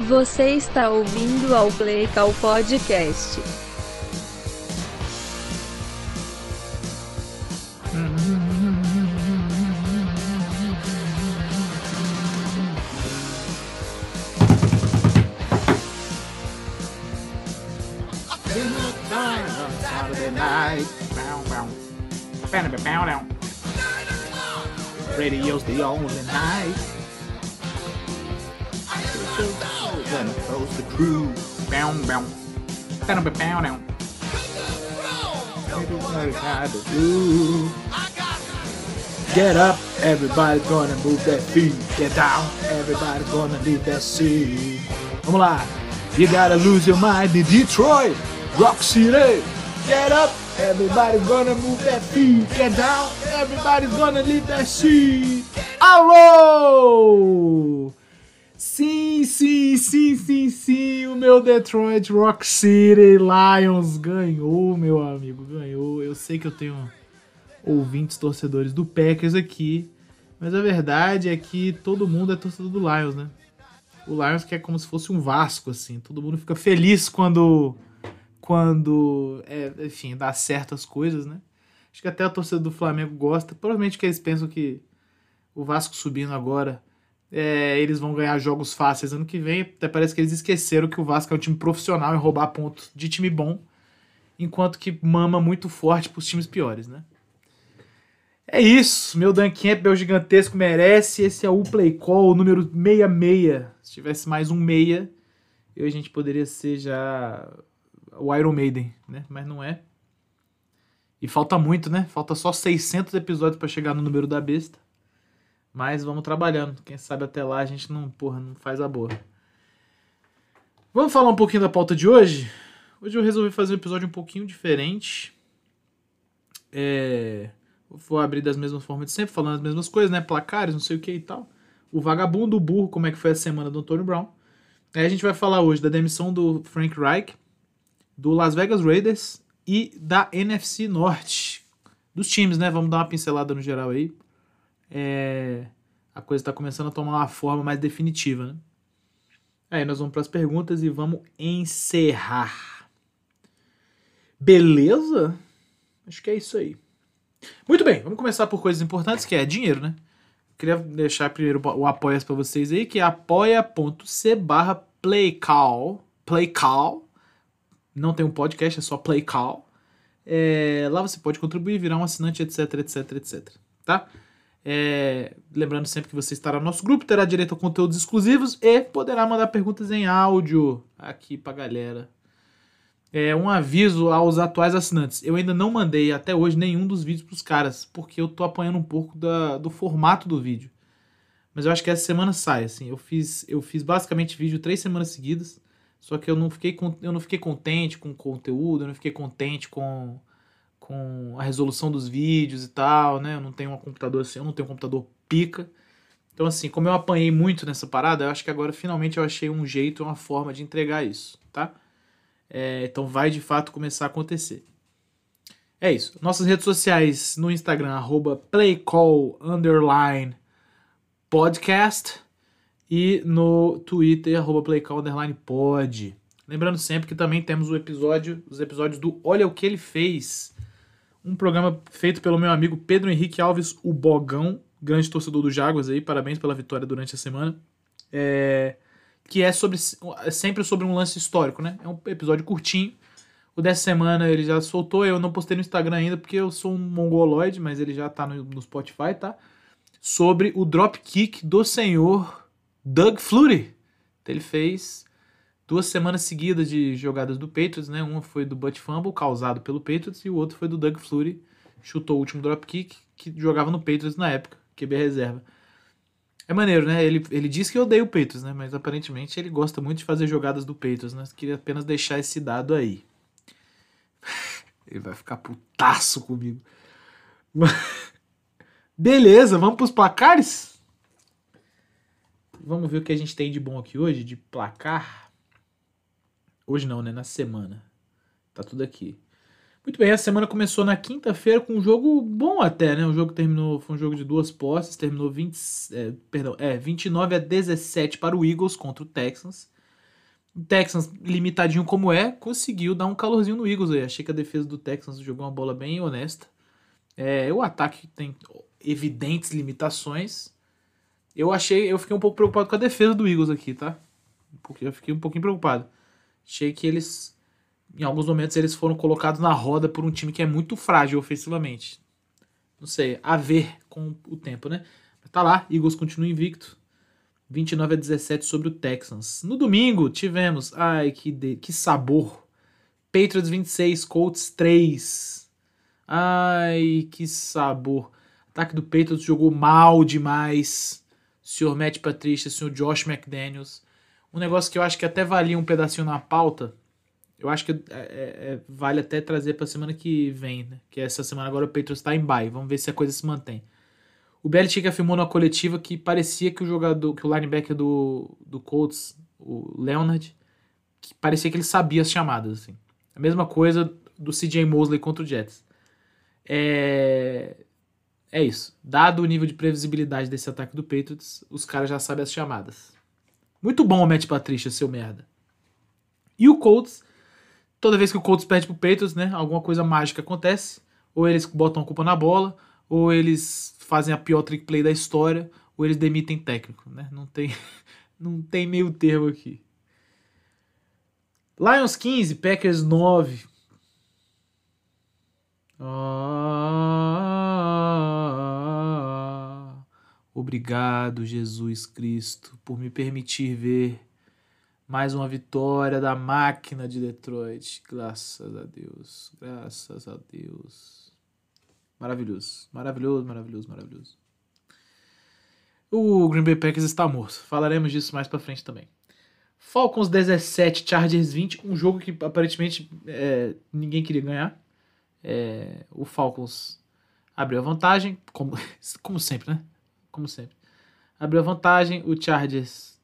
Você está ouvindo ao Play Call Podcast. Radio's the only night. Down. Everybody got to do. Get up, everybody gonna move that feet. Get down, everybody gonna leave that seat. Vamos lá. You gotta lose your mind in Detroit, Rock City. Get up, everybody gonna move that feet. Get down, everybody's gonna leave that seat. Alô! Sim, sim, sim, sim, sim, o meu Detroit Rock City Lions ganhou, meu amigo, ganhou. Eu sei que eu tenho ouvintes torcedores do Packers aqui, mas a verdade é que todo mundo é torcedor do Lions, né? O Lions que é como se fosse um Vasco, assim. Todo mundo fica feliz quando, quando, é, enfim, dá certo as coisas, né? Acho que até a torcida do Flamengo gosta. Provavelmente que eles pensam que o Vasco subindo agora, é, eles vão ganhar jogos fáceis ano que vem. Até parece que eles esqueceram que o Vasco é um time profissional em roubar pontos de time bom, enquanto que mama muito forte pros times piores, né? É isso, meu Dan Campbell gigantesco merece. Esse é o Play Call número 66. Se tivesse mais um meia, eu a gente poderia ser já o Iron Maiden, né? Mas não é. E falta muito, né? Falta só 600 episódios para chegar no número da besta. Mas vamos trabalhando. Quem sabe até lá a gente não, porra, não faz a boa. Vamos falar um pouquinho da pauta de hoje? Hoje eu resolvi fazer um episódio um pouquinho diferente. É vou abrir das mesmas formas de sempre, falando as mesmas coisas, né? Placares, não sei o que e tal. O vagabundo, o burro, como é que foi a semana do Antônio Brown. Aí a gente vai falar hoje da demissão do Frank Reich, do Las Vegas Raiders e da NFC Norte. Dos times, né? Vamos dar uma pincelada no geral aí. É... A coisa tá começando a tomar uma forma mais definitiva, né? Aí nós vamos para as perguntas e vamos encerrar. Beleza? Acho que é isso aí. Muito bem, vamos começar por coisas importantes, que é dinheiro, né? Queria deixar primeiro o apoia para vocês aí, que é apoia.c barra playcall. Playcall. Não tem um podcast, é só playcall. É, lá você pode contribuir, virar um assinante, etc, etc, etc. Tá? É, lembrando sempre que você estará no nosso grupo, terá direito a conteúdos exclusivos e poderá mandar perguntas em áudio aqui pra galera é, um aviso aos atuais assinantes. Eu ainda não mandei até hoje nenhum dos vídeos para os caras, porque eu tô apanhando um pouco da, do formato do vídeo. Mas eu acho que essa semana sai, assim. Eu fiz, eu fiz basicamente vídeo três semanas seguidas, só que eu não fiquei, eu não fiquei contente com o conteúdo, eu não fiquei contente com, com a resolução dos vídeos e tal, né? Eu não tenho um computador assim, eu não tenho um computador pica. Então, assim, como eu apanhei muito nessa parada, eu acho que agora finalmente eu achei um jeito, uma forma de entregar isso, tá? É, então vai de fato começar a acontecer. É isso. Nossas redes sociais no Instagram, arroba e no Twitter, arroba. Lembrando sempre que também temos o episódio, os episódios do Olha o que ele fez. Um programa feito pelo meu amigo Pedro Henrique Alves, o Bogão, grande torcedor do Jaguars aí. Parabéns pela vitória durante a semana. É, que é sobre é sempre sobre um lance histórico, né? É um episódio curtinho. O dessa semana ele já soltou, eu não postei no Instagram ainda porque eu sou um mongoloide, mas ele já tá no, no Spotify, tá? Sobre o dropkick do senhor Doug Flutie. Então, ele fez duas semanas seguidas de jogadas do Patriots, né? Uma foi do Butt Fumble, causado pelo Patriots, e o outro foi do Doug Flutie, chutou o último dropkick, que jogava no Patriots na época, QB reserva. É maneiro, né? Ele, ele diz que odeia o Peitos, né? Mas aparentemente ele gosta muito de fazer jogadas do Peitos, né? Queria apenas deixar esse dado aí. ele vai ficar putaço comigo. Beleza, vamos pros placares? Vamos ver o que a gente tem de bom aqui hoje, de placar. Hoje não, né? Na semana. Tá tudo aqui. Muito bem, a semana começou na quinta-feira com um jogo bom até, né? O jogo terminou, foi um jogo de duas posses, terminou 20, é, perdão, é, 29 a 17 para o Eagles contra o Texans. O Texans, limitadinho como é, conseguiu dar um calorzinho no Eagles aí. Achei que a defesa do Texans jogou uma bola bem honesta. É, o ataque tem evidentes limitações. Eu achei, eu fiquei um pouco preocupado com a defesa do Eagles aqui, tá? Porque eu fiquei um pouquinho preocupado. Achei que eles, em alguns momentos, eles foram colocados na roda por um time que é muito frágil ofensivamente. Não sei, a ver com o tempo, né? Mas tá lá, Eagles continua invicto. 29 a 17 sobre o Texans. No domingo tivemos, ai que, de, que sabor. Patriots 26, Colts 3. Ai, que sabor. Ataque do Patriots jogou mal demais. Senhor Matt Patricia, senhor Josh McDaniels. Um negócio que eu acho que até valia um pedacinho na pauta. Eu acho que é, é, é vale até trazer para semana que vem, né? Que essa semana agora o Patriots está em bye. Vamos ver se a coisa se mantém. O Belichick afirmou na coletiva que parecia que o jogador, que o linebacker do, do Colts, o Leonard, que parecia que ele sabia as chamadas, assim. A mesma coisa do CJ Mosley contra o Jets. É, é isso. Dado o nível de previsibilidade desse ataque do Patriots, os caras já sabem as chamadas. Muito bom o Matt Patricia, seu merda. E o Colts, toda vez que o Colts perde pro Patriots, né, alguma coisa mágica acontece. Ou eles botam a culpa na bola, ou eles fazem a pior trick play da história, ou eles demitem técnico, né? Não tem, não tem meio termo aqui. Lions 15, Packers 9. Ah, obrigado, Jesus Cristo, por me permitir ver mais uma vitória da máquina de Detroit. Graças a Deus, graças a Deus. Maravilhoso. Maravilhoso, maravilhoso, maravilhoso. O Green Bay Packers está morto. Falaremos disso mais pra frente também. Falcons 17, Chargers 20. Um jogo que aparentemente é, ninguém queria ganhar. É, o Falcons abriu a vantagem, como, como sempre, né? Como sempre. Abriu a vantagem, o Chargers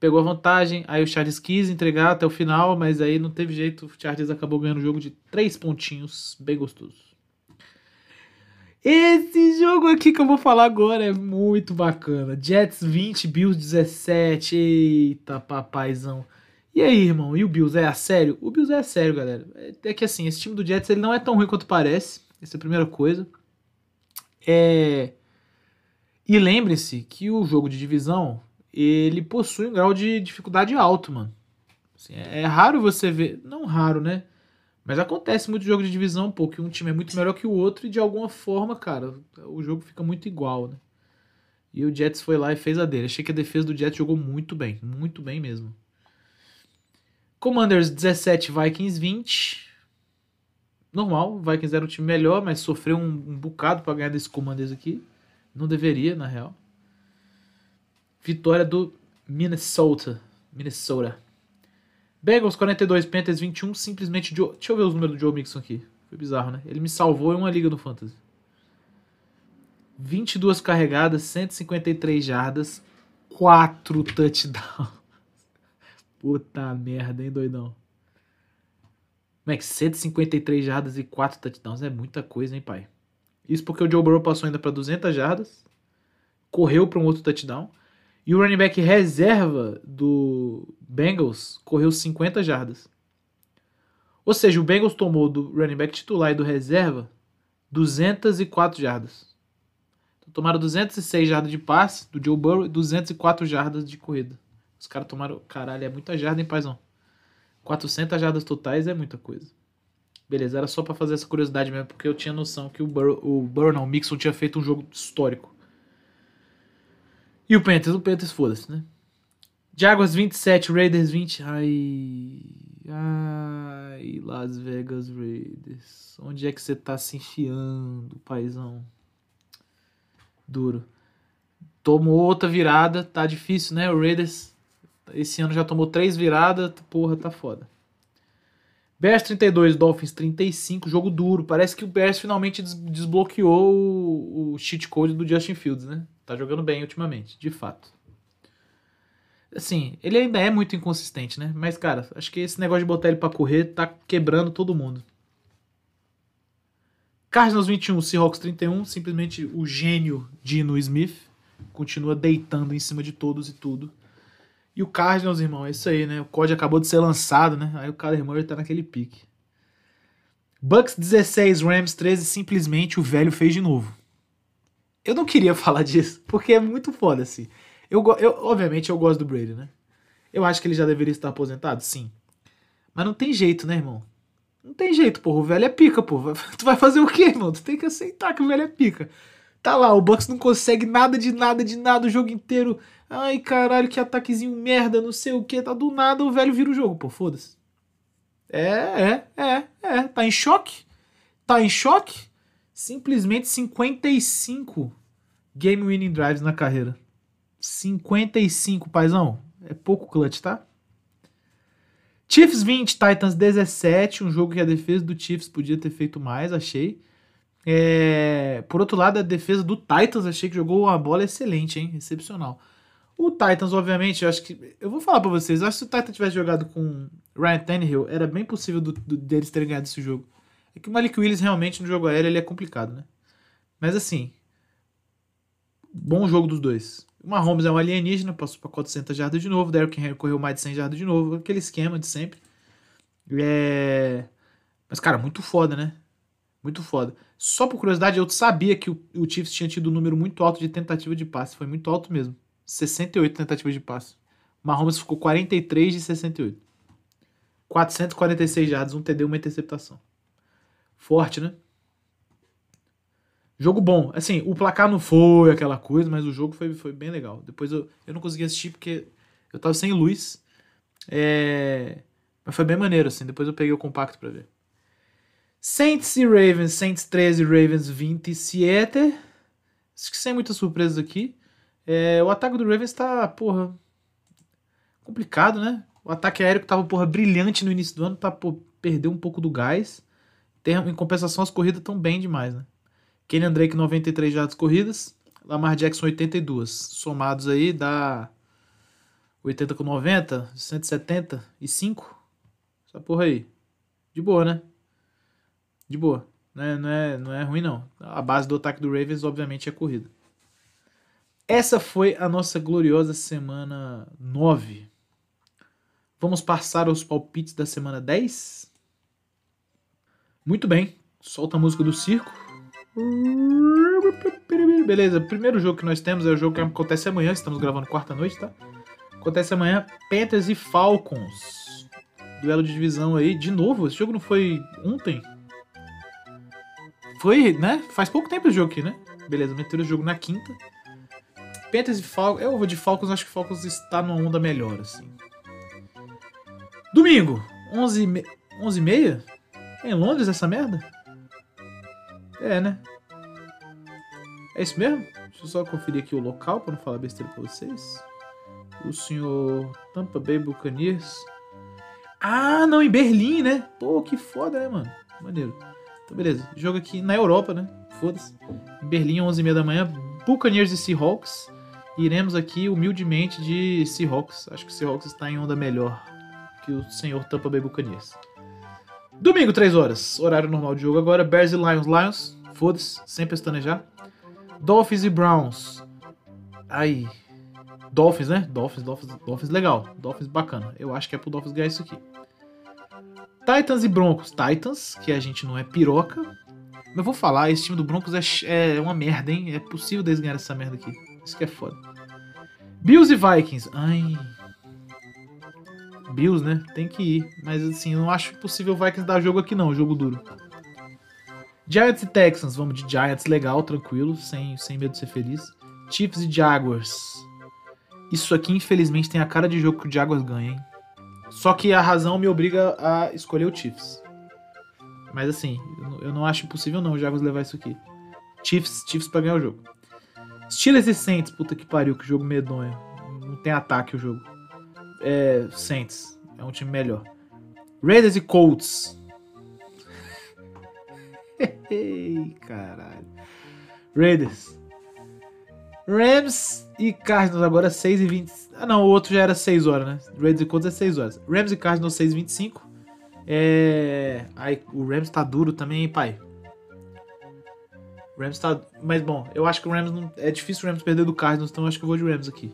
pegou a vantagem, aí o Chargers quis entregar até o final, mas aí não teve jeito, o Chargers acabou ganhando o jogo de três pontinhos, bem gostoso. Esse jogo aqui que eu vou falar agora é muito bacana. Jets 20, Bills 17. Eita, papaizão. E aí, irmão? E o Bills é a sério? O Bills é a sério, galera. É que assim, esse time do Jets ele não é tão ruim quanto parece. Essa é a primeira coisa. É... E lembre-se que o jogo de divisão ele possui um grau de dificuldade alto, mano. Assim, é, raro você ver. Não raro, né? Mas acontece muito jogo de divisão, pô, que um time é muito melhor que o outro e de alguma forma, cara, o jogo fica muito igual, né? E o Jets foi lá e fez a dele. Achei que a defesa do Jets jogou muito bem, muito bem mesmo. Commanders 17, Vikings 20. Normal, Vikings era o time melhor, mas sofreu um, um bocado para ganhar desse Commanders aqui. Não deveria, na real. Vitória do Minnesota. Minnesota. Bengals 42, Panthers 21, simplesmente Joe... Deixa eu ver os números do Joe Mixon aqui. Foi bizarro, né? Ele me salvou em uma liga no Fantasy. 22 carregadas, 153 jardas, 4 touchdowns. Puta merda, hein, doidão? Que 153 jardas e 4 touchdowns é muita coisa, hein, pai? Isso porque o Joe Burrow passou ainda para 200 jardas, correu para um outro touchdown e o running back reserva do Bengals correu 50 jardas. Ou seja, o Bengals tomou do running back titular e do reserva 204 jardas. Então, tomaram 206 jardas de passe do Joe Burrow e 204 jardas de corrida. Os caras tomaram. Caralho, é muita jarda, hein, paizão? 400 jardas totais é muita coisa. Beleza, era só para fazer essa curiosidade mesmo, porque eu tinha noção que o Burrow, o Burrow o Mixon tinha feito um jogo histórico. E o Panthers, o Panthers foda-se, né? Jaguars 27, Raiders 20. Ai. Ai, Las Vegas Raiders. Onde é que você tá se enfiando, paizão? Duro. Tomou outra virada, tá difícil, né? O Raiders esse ano já tomou três viradas, porra, tá foda. Bears 32, Dolphins 35, jogo duro. Parece que o Bears finalmente desbloqueou o, o cheat code do Justin Fields, né? Tá jogando bem ultimamente, de fato. Assim, ele ainda é muito inconsistente, né? Mas, cara, acho que esse negócio de botar ele pra correr tá quebrando todo mundo. Cardinals 21, Seahawks 31. Simplesmente o gênio Dino Smith continua deitando em cima de todos e tudo. E o Cardinals, irmão, é isso aí, né? O COD acabou de ser lançado, né? Aí o Kyler Murray tá naquele pique. Bucks 16, Rams 13, simplesmente o velho fez de novo. Eu não queria falar disso, porque é muito foda, assim. Eu, eu, obviamente eu gosto do Brady, né? Eu acho que ele já deveria estar aposentado, sim. Mas não tem jeito, né, irmão? Não tem jeito, porra. O velho é pica, porra. Tu vai fazer o quê, irmão? Tu tem que aceitar que o velho é pica. Tá lá, o Bucks não consegue nada de nada de nada o jogo inteiro. Ai, caralho, que ataquezinho merda, não sei o que. Tá do nada, o velho vira o jogo, pô, foda-se. É, é, é, é. Tá em choque? Tá em choque? Simplesmente 55 game winning drives na carreira. 55, paizão. É pouco clutch, tá? Chiefs 20, Titans 17. Um jogo que a defesa do Chiefs podia ter feito mais, achei. É... Por outro lado, a defesa do Titans achei que jogou uma bola excelente, hein? Excepcional. O Titans, obviamente, eu acho que. Eu vou falar pra vocês, eu acho que se o Titans tivesse jogado com Ryan Tannehill, era bem possível do, do, deles terem ganhado esse jogo. É que o Malik Willis realmente no jogo aéreo ele é complicado, né? Mas assim. Bom jogo dos dois. O Mahomes é um alienígena, passou para 400 jardas de novo. Derrick Henry correu mais de 100 jardas de novo. Aquele esquema de sempre. É... Mas, cara, muito foda, né? Muito foda. Só por curiosidade, eu sabia que o, o Chiefs tinha tido um número muito alto de tentativa de passe. Foi muito alto mesmo. 68 tentativas de passe. Mahomes ficou 43 de 68. 446 jardas, um TD, uma interceptação. Forte, né? Jogo bom. Assim, o placar não foi aquela coisa, mas o jogo foi, foi bem legal. Depois eu, eu não consegui assistir porque eu tava sem luz. É... Mas foi bem maneiro, assim. Depois eu peguei o compacto para ver. Saints e Ravens. Saints 13, Ravens 27. Acho que sem muitas surpresas aqui. É, o ataque do Ravens tá, porra, complicado, né? O ataque aéreo que tava, porra, brilhante no início do ano, tá, pô, perdeu um pouco do gás. Em compensação, as corridas estão bem demais, né? Kenyan Drake 93 jardas corridas, Lamar Jackson 82. Somados aí dá 80 com 90, 175. Essa porra aí. De boa, né? De boa. Não é, não é, não é ruim, não. A base do ataque do Ravens, obviamente, é corrida. Essa foi a nossa gloriosa semana 9. Vamos passar aos palpites da semana 10? Muito bem. Solta a música do circo. Beleza, primeiro jogo que nós temos é o jogo que acontece amanhã, estamos gravando quarta-noite, tá? Acontece amanhã, Panthers e Falcons. Duelo de divisão aí, de novo, esse jogo não foi ontem? Foi, né? Faz pouco tempo esse jogo aqui, né? Beleza, meteram o jogo na quinta. Panthers e Falcons, eu vou de Falcons, acho que Falcons está numa onda melhor, assim. Domingo, 11 h 11 meia? É em Londres essa merda? É, né? É isso mesmo? Deixa eu só conferir aqui o local para não falar besteira pra vocês. O senhor Tampa Bay Buccaneers. Ah, não, em Berlim, né? Pô, que foda, né, mano? Maneiro. Então, beleza. Jogo aqui na Europa, né? Foda-se. Berlim, 11h30 da manhã. Buccaneers e Seahawks. Iremos aqui humildemente de Seahawks. Acho que o Seahawks está em onda melhor que o senhor Tampa Bay Buccaneers. Domingo, 3 horas. Horário normal de jogo agora. Bears e Lions. Lions, foda-se, sem pestanejar. Dolphins e Browns. Aí. Dolphins, né? Dolphins, Dolphins, Dolphins legal. Dolphins bacana. Eu acho que é pro Dolphins ganhar isso aqui. Titans e Broncos. Titans, que a gente não é piroca. Eu vou falar, esse time do Broncos é, é uma merda, hein? É possível deles ganhar essa merda aqui. Isso que é foda. Bills e Vikings. Ai. Bills, né? Tem que ir. Mas assim, não acho possível o Vikings dar jogo aqui não, jogo duro. Giants e Texans, vamos de Giants legal, tranquilo, sem, sem medo de ser feliz. Chiefs e Jaguars. Isso aqui, infelizmente, tem a cara de jogo que o Jaguars ganha, hein? Só que a razão me obriga a escolher o Chiefs. Mas assim, eu não acho possível não o Jaguars levar isso aqui. Chiefs, Chiefs pra ganhar o jogo. Steelers e Saints, puta que pariu, que jogo medonho. Não tem ataque o jogo é, Saints. É um time melhor. Raiders e Colts. Ei, caralho. Raiders. Rams e Cardinals agora 6 e 20. Ah, não, o outro já era 6 horas, né? Raiders e Colts é 6 horas. Rams e Cardinals 6 e 25. É... Aí, o Rams tá duro também, hein, pai? O Rams tá... Mas, bom, eu acho que o Rams não... É difícil o Rams perder do Cardinals, então eu acho que eu vou de Rams aqui.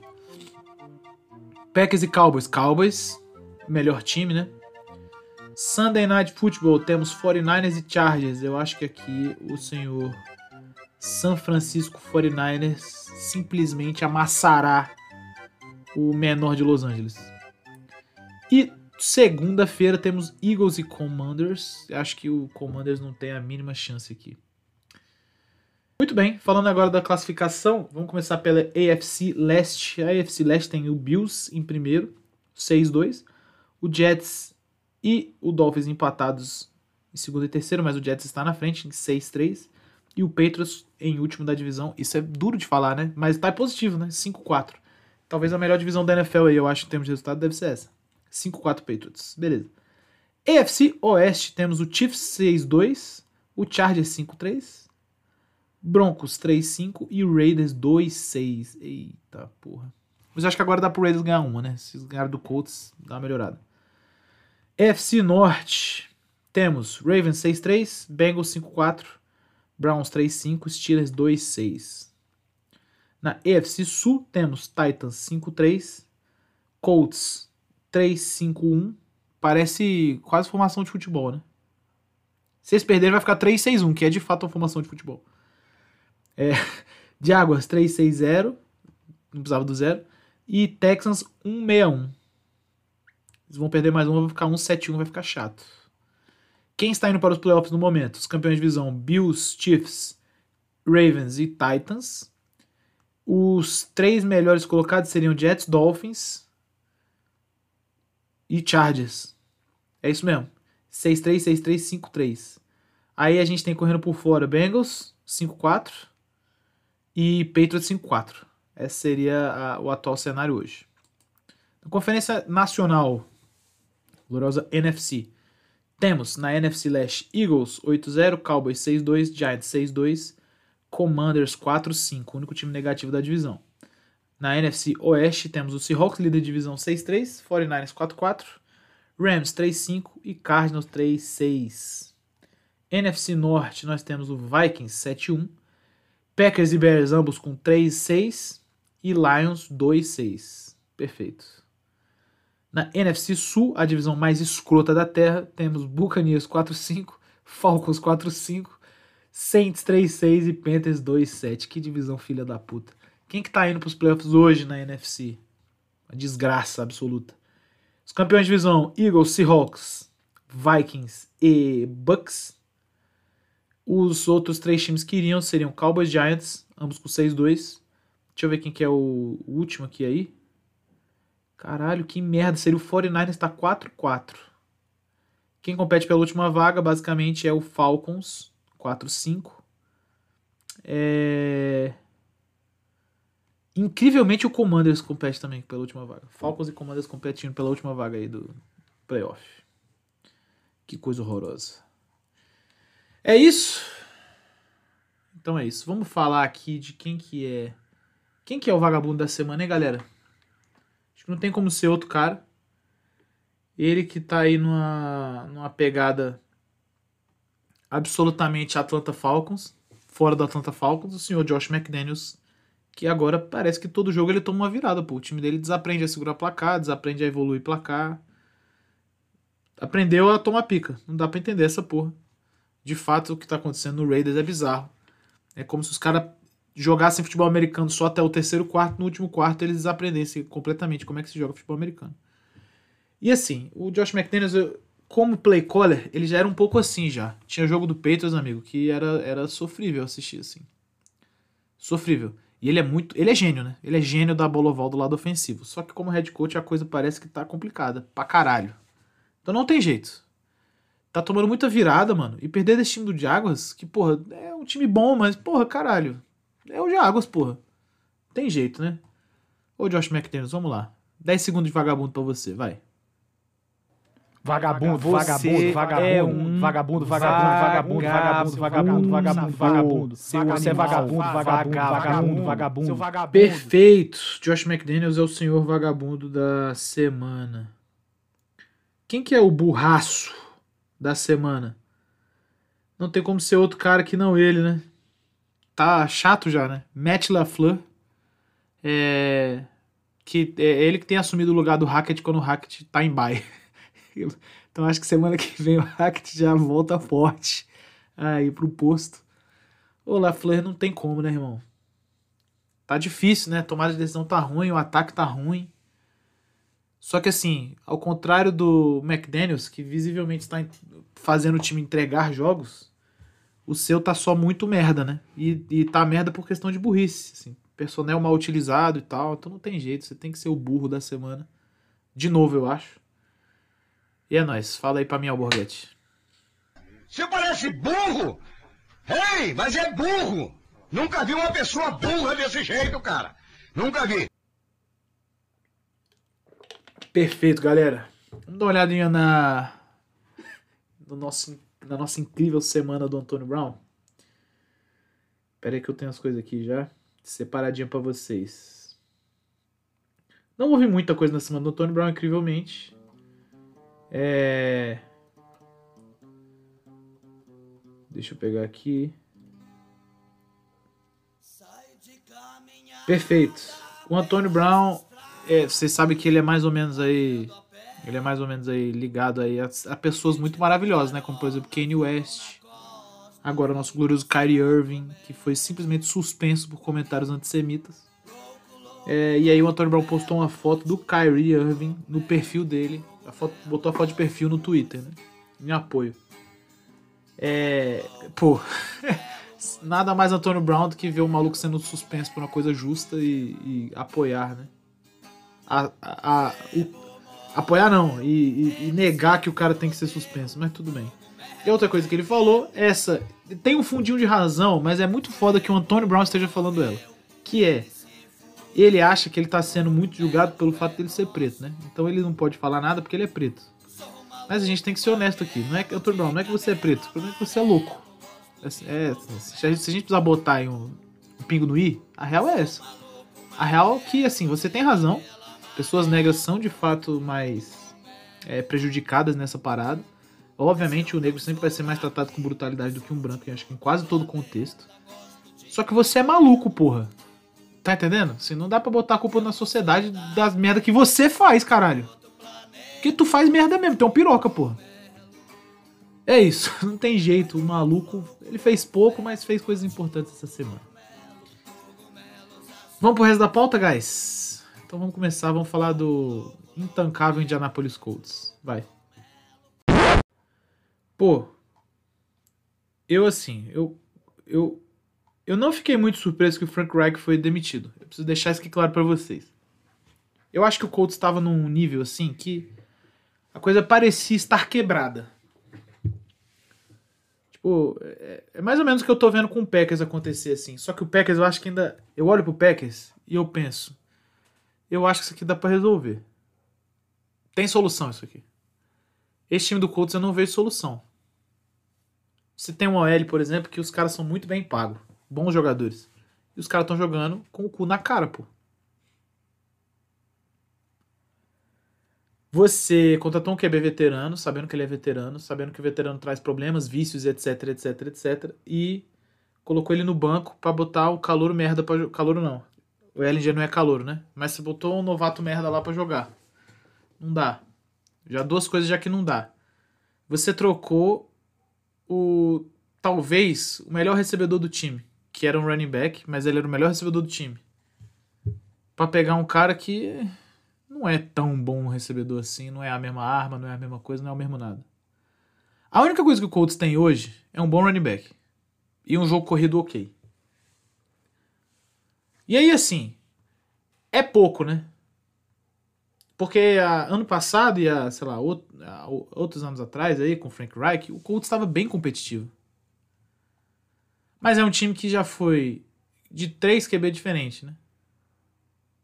Packers e Cowboys. Cowboys, melhor time, né? Sunday Night Football, temos 49ers e Chargers. Eu acho que aqui o senhor San Francisco 49ers simplesmente amassará o menor de Los Angeles. E segunda-feira temos Eagles e Commanders. Acho que o Commanders não tem a mínima chance aqui. Muito bem, falando agora da classificação, vamos começar pela AFC Leste. A AFC Leste tem o Bills em primeiro, 6-2. O Jets e o Dolphins empatados em segundo e terceiro, mas o Jets está na frente em 6-3. E o Patriots em último da divisão. Isso é duro de falar, né? Mas tá positivo, né? 5-4. Talvez a melhor divisão da NFL aí, eu acho, em termos de resultado, deve ser essa. 5-4 Patriots. Beleza. AFC Oeste, temos o Chiefs 6-2, o Chargers 5-3, Broncos 3-5 e o Raiders 2-6. Eita porra. Mas eu acho que agora dá pro Raiders ganhar uma, né? Se ganhar do Colts, dá uma melhorada. FC Norte. Temos Ravens 6-3, Bengals 5-4, Browns 3-5, Steelers 2-6. Na EFC Sul temos Titans 5-3, Colts 3-5-1. Parece quase formação de futebol, né? Se eles perderem, vai ficar 3-6-1, que é de fato uma formação de futebol. É, Jaguars 3-6-0, não precisava do zero. E Texans 1-6-1. Eles vão perder mais um, vai ficar 1-7-1, vai ficar chato. Quem está indo para os playoffs no momento? Os campeões de divisão Bills, Chiefs, Ravens e Titans. Os três melhores colocados seriam Jets, Dolphins e Chargers. É isso mesmo. 6-3, 6-3, 5-3. Aí a gente tem correndo por fora Bengals, 5-4 e Patriots 5-4. Esse seria a, o atual cenário hoje. Na Conferência Nacional, gloriosa NFC, temos na NFC Leste Eagles 8-0, Cowboys 6-2, Giants 6-2, Commanders 4-5, único time negativo da divisão. Na NFC Oeste temos o Seahawks, líder de divisão 6-3, 49ers 4-4, Rams 3-5 e Cardinals 3-6. NFC Norte nós temos o Vikings 7-1, Packers e Bears ambos com 3-6 e Lions 2-6. Perfeito. Na NFC Sul, a divisão mais escrota da Terra, temos Buccaneers 4-5, Falcons 4-5, Saints 3-6 e Panthers 2-7. Que divisão filha da puta. Quem que tá indo pros playoffs hoje na NFC? Uma desgraça absoluta. Os campeões de divisão, Eagles, Seahawks, Vikings e Bucks. Os outros três times que iriam seriam Cowboys Giants, ambos com 6-2. Deixa eu ver quem que é o último aqui aí. Caralho, que merda. Seria o 49ers tá 4-4. Quem compete pela última vaga, basicamente, é o Falcons, 4-5. É... Incrivelmente, o Commanders compete também pela última vaga. Falcons e Commanders competindo pela última vaga aí do playoff. Que coisa horrorosa. É isso. Então é isso. Vamos falar aqui de quem que é. Quem que é o vagabundo da semana, hein, galera? Não tem como ser outro cara. Ele que tá aí numa, numa pegada absolutamente Atlanta Falcons, fora do Atlanta Falcons, o senhor Josh McDaniels, que agora parece que todo jogo ele toma uma virada, pô. O time dele desaprende a segurar placar, desaprende a evoluir placar. Aprendeu a tomar pica. Não dá para entender essa porra. De fato, o que tá acontecendo no Raiders é bizarro. É como se os caras jogassem futebol americano só até o terceiro quarto, no último quarto eles aprendessem completamente como é que se joga futebol americano. E assim, o Josh McDaniels, como play caller, ele já era um pouco assim já. Tinha jogo do Patriots, amigo, que era, era sofrível assistir, assim. Sofrível. E ele é muito. Ele é gênio, né? Ele é gênio da bola oval do lado ofensivo. Só que como head coach a coisa parece que tá complicada. Pra caralho. Então não tem jeito. Tá tomando muita virada, mano. E perder desse time do Jaguars, que, porra, é um time bom, mas, porra, caralho. É o Jaguars, porra. Tem jeito, né? Ô, Josh McDaniels, vamos lá. 10 segundos de vagabundo pra você, vai. Vagabundo, Você vagabundo, vagabundo, é um vagabundo, vagabundo, vagabundo, vagabundo, vagabundo, vagabundo, vagabundo. Você é vagabundo, vagabundo, vagabundo, vagabundo. Vagabundo. Perfeito. Josh McDaniels é o senhor vagabundo da semana. Quem que é o burraço da semana? Não tem como ser outro cara que não ele, né? Tá chato já, né? Matt LaFleur. É... que é ele que tem assumido o lugar do Hackett quando o Hackett tá em bye. então acho que semana que vem o Hackett já volta forte aí pro posto. O LaFleur não tem como, né, irmão? Tá difícil, né? Tomada de decisão tá ruim, o ataque tá ruim. Só que assim, ao contrário do McDaniels, que visivelmente está fazendo o time entregar jogos, o seu tá só muito merda, né? E, e tá merda por questão de burrice, assim. Personnel mal utilizado e tal, então não tem jeito, você tem que ser o burro da semana. De novo, eu acho. E é nóis, fala aí pra mim, Alborguete. Você parece burro! Ei, mas é burro! Nunca vi uma pessoa burra desse jeito, cara! Nunca vi! Perfeito, galera. Vamos dar uma olhadinha na, no nosso, na nossa incrível semana do Antônio Brown. Espera aí que eu tenho as coisas aqui já separadinha para vocês. Não houve muita coisa na semana do Antônio Brown, incrivelmente. É... Deixa eu pegar aqui. Perfeito. O Antônio Brown, é, vocês sabem que ele é mais ou menos aí, ele é mais ou menos aí ligado aí a, a pessoas muito maravilhosas, né, como por exemplo Kanye West. Agora o nosso glorioso Kyrie Irving, que foi simplesmente suspenso por comentários antissemitas. É, e aí o Antônio Brown postou uma foto do Kyrie Irving no perfil dele. A foto, botou a foto de perfil no Twitter, né? Em apoio. É, pô, nada mais Antônio Brown do que ver o maluco sendo suspenso por uma coisa justa e, e apoiar, né? A, a, a o, apoiar não, e, e, e, negar que o cara tem que ser suspenso, mas tudo bem. E outra coisa que ele falou, essa tem um fundinho de razão, mas é muito foda que o Antônio Brown esteja falando ela. Que é, ele acha que ele tá sendo muito julgado pelo fato dele ser preto, né? Então ele não pode falar nada porque ele é preto. Mas a gente tem que ser honesto aqui. Não é que, Antônio Brown, não é que você é preto, o problema é que você é louco. É, se, a gente, se a gente precisar botar um, um pingo no i, a real é essa. A real é que, assim, você tem razão. Pessoas negras são de fato mais é, prejudicadas nessa parada. Obviamente o negro sempre vai ser mais tratado com brutalidade do que um branco, eu acho que em quase todo contexto. Só que você é maluco, porra. Tá entendendo? Assim, não dá pra botar a culpa na sociedade das merda que você faz, caralho. Porque tu faz merda mesmo, tu é um piroca, porra. É isso, não tem jeito, o maluco, ele fez pouco, mas fez coisas importantes essa semana. Vamos pro resto da pauta, guys? Então vamos começar, vamos falar do intancável Indianapolis Colts. Vai. Pô, eu assim, eu, eu, eu não fiquei muito surpreso que o Frank Reich foi demitido. Eu preciso deixar isso aqui claro para vocês. Eu acho que o Colts estava num nível assim que a coisa parecia estar quebrada. Tipo, é, é, mais ou menos o que eu tô vendo com o Packers acontecer assim. Só que o Packers eu acho que ainda. Eu olho pro Packers e eu penso. Eu acho que isso aqui dá para resolver. Tem solução isso aqui. Esse time do Colts eu não vejo solução. Você tem um OL, por exemplo, que os caras são muito bem pagos. Bons jogadores. E os caras estão jogando com o cu na cara, pô. Você contratou um QB veterano, sabendo que ele é veterano, sabendo que o veterano traz problemas, vícios, etc, etc, etc. E colocou ele no banco para botar o calor merda para calor não. O LG não é calor, né? Mas você botou um novato merda lá para jogar. Não dá. Já duas coisas já que não dá. Você trocou o talvez o melhor recebedor do time, que era um running back, mas ele era o melhor recebedor do time. Para pegar um cara que não é tão bom um recebedor assim, não é a mesma arma, não é a mesma coisa, não é o mesmo nada. A única coisa que o Colts tem hoje é um bom running back e um jogo corrido ok. E aí, assim, é pouco, né? Porque a, ano passado e, a, sei lá, out, a, outros anos atrás, aí, com o Frank Reich, o Colts estava bem competitivo. Mas é um time que já foi de três QB diferentes, né?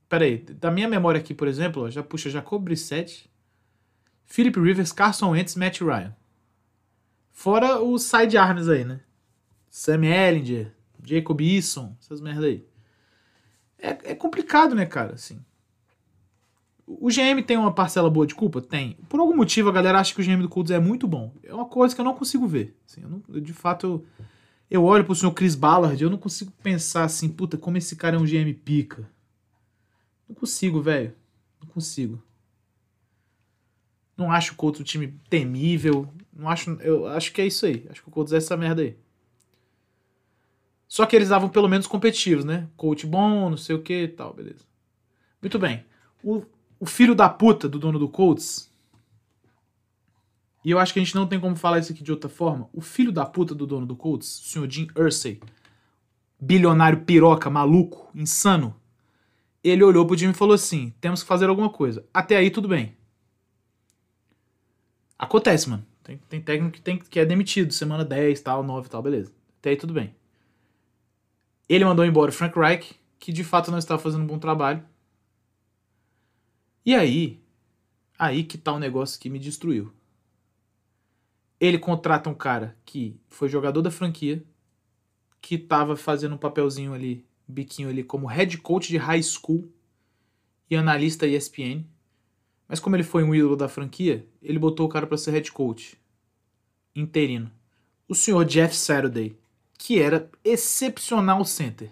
Pera aí, da minha memória aqui, por exemplo, já puxa Jacob Brissett, Philip Rivers, Carson Wentz, Matt Ryan. Fora os side arms aí, né? Sam Ellinger, Jacob Eason, essas merda aí. É, é complicado, né, cara, assim. O GM tem uma parcela boa de culpa? Tem. Por algum motivo a galera acha que o GM do Colts é muito bom. É uma coisa que eu não consigo ver. Assim, eu não, eu, de fato, eu, eu olho pro senhor Chris Ballard e eu não consigo pensar assim, puta, como esse cara é um GM pica. Não consigo, velho. Não consigo. Não acho o Colts um time temível. Não acho, eu acho que é isso aí. Acho que o Colts é essa merda aí. Só que eles estavam pelo menos competitivos, né? Coach bom, não sei o que e tal, beleza. Muito bem. O, o filho da puta do dono do Colts. E eu acho que a gente não tem como falar isso aqui de outra forma. O filho da puta do dono do Colts, o senhor Jim Ursay, bilionário piroca, maluco, insano, ele olhou pro Jimmy e falou assim: temos que fazer alguma coisa. Até aí, tudo bem. Acontece, mano. Tem, tem técnico que, tem, que é demitido, semana 10, tal, 9 tal, beleza. Até aí, tudo bem. Ele mandou embora o Frank Reich, que de fato não estava fazendo um bom trabalho. E aí, aí que tá um negócio que me destruiu. Ele contrata um cara que foi jogador da franquia, que tava fazendo um papelzinho ali, biquinho ali como head coach de high school e analista ESPN. Mas como ele foi um ídolo da franquia, ele botou o cara para ser head coach interino. O senhor Jeff Saturday, que era excepcional center.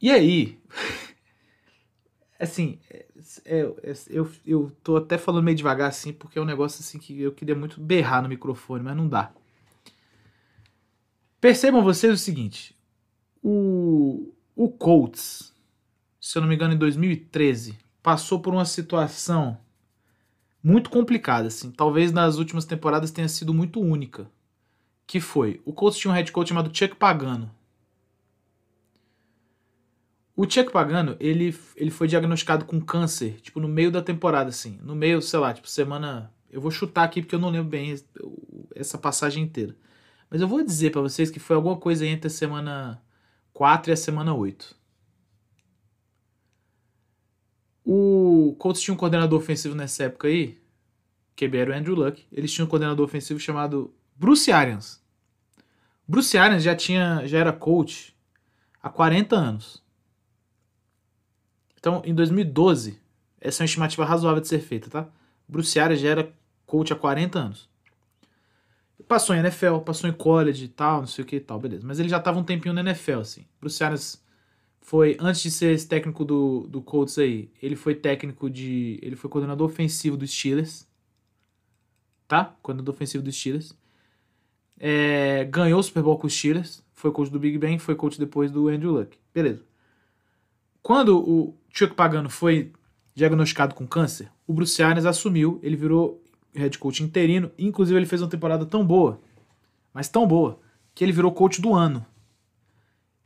E aí, assim, é, é, é, eu, eu tô até falando meio devagar assim, porque é um negócio assim que eu queria muito berrar no microfone, mas não dá. Percebam vocês o seguinte: o, o Colts, se eu não me engano, em 2013, passou por uma situação muito complicada, assim. Talvez nas últimas temporadas tenha sido muito única. Que foi, o Colts tinha um head coach chamado Chuck Pagano. O Chuck Pagano, ele, ele foi diagnosticado com câncer, tipo, no meio da temporada, assim. No meio, sei lá, tipo, semana... Eu vou chutar aqui porque eu não lembro bem essa passagem inteira. Mas eu vou dizer para vocês que foi alguma coisa entre a semana 4 e a semana 8. O Colts tinha um coordenador ofensivo nessa época aí, que era o Andrew Luck. Eles tinham um coordenador ofensivo chamado Bruce Arians. Bruce Arians já tinha, já era coach há 40 anos. Então, em 2012, essa é uma estimativa razoável de ser feita, tá? Bruce Arians já era coach há 40 anos. Passou em NFL, passou em college e tal, não sei o que e tal, beleza. Mas ele já estava um tempinho na NFL, assim. Bruce Arians foi, antes de ser esse técnico do, do Colts aí, ele foi técnico de... Ele foi coordenador ofensivo dos Steelers. Tá? Coordenador ofensivo dos Steelers. É, ganhou o Super Bowl com os Steelers. Foi coach do Big Ben, foi coach depois do Andrew Luck. Beleza. Quando o Chuck Pagano foi diagnosticado com câncer, o Bruce Arians assumiu, ele virou head coach interino, inclusive ele fez uma temporada tão boa, mas tão boa, que ele virou coach do ano.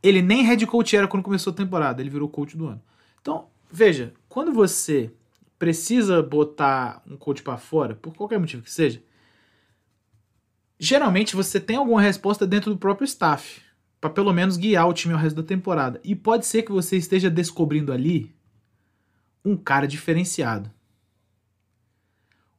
Ele nem head coach era quando começou a temporada, ele virou coach do ano. Então, veja, quando você precisa botar um coach para fora, por qualquer motivo que seja, geralmente você tem alguma resposta dentro do próprio staff para pelo menos guiar o time ao resto da temporada. E pode ser que você esteja descobrindo ali um cara diferenciado.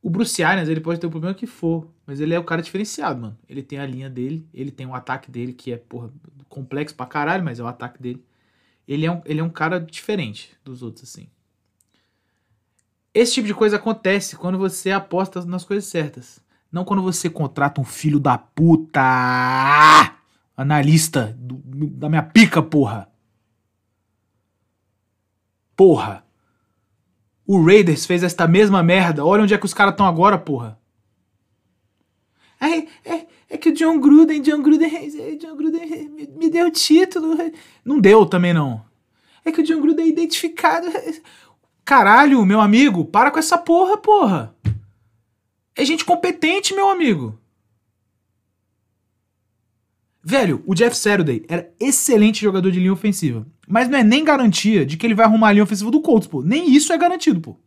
O Bruce Arians, ele pode ter o problema que for, mas ele é o cara diferenciado, mano. Ele tem a linha dele, ele tem o ataque dele, que é, porra, complexo pra caralho, mas é o ataque dele. Ele é um, ele é um cara diferente dos outros, assim. Esse tipo de coisa acontece quando você aposta nas coisas certas. Não quando você contrata um filho da puta analista do, da minha pica, porra. Porra. O Raiders fez esta mesma merda. Olha onde é que os caras estão agora, porra. É, é, é que o John Gruden, John Gruden, John Gruden me, me deu o título. Não deu também, não. É que o John Gruden é identificado. Caralho, meu amigo, para com essa porra, porra. É gente competente, meu amigo. Velho, o Jeff Saturday era excelente jogador de linha ofensiva. Mas não é nem garantia de que ele vai arrumar a linha ofensiva do Colts, pô. Nem isso é garantido, pô.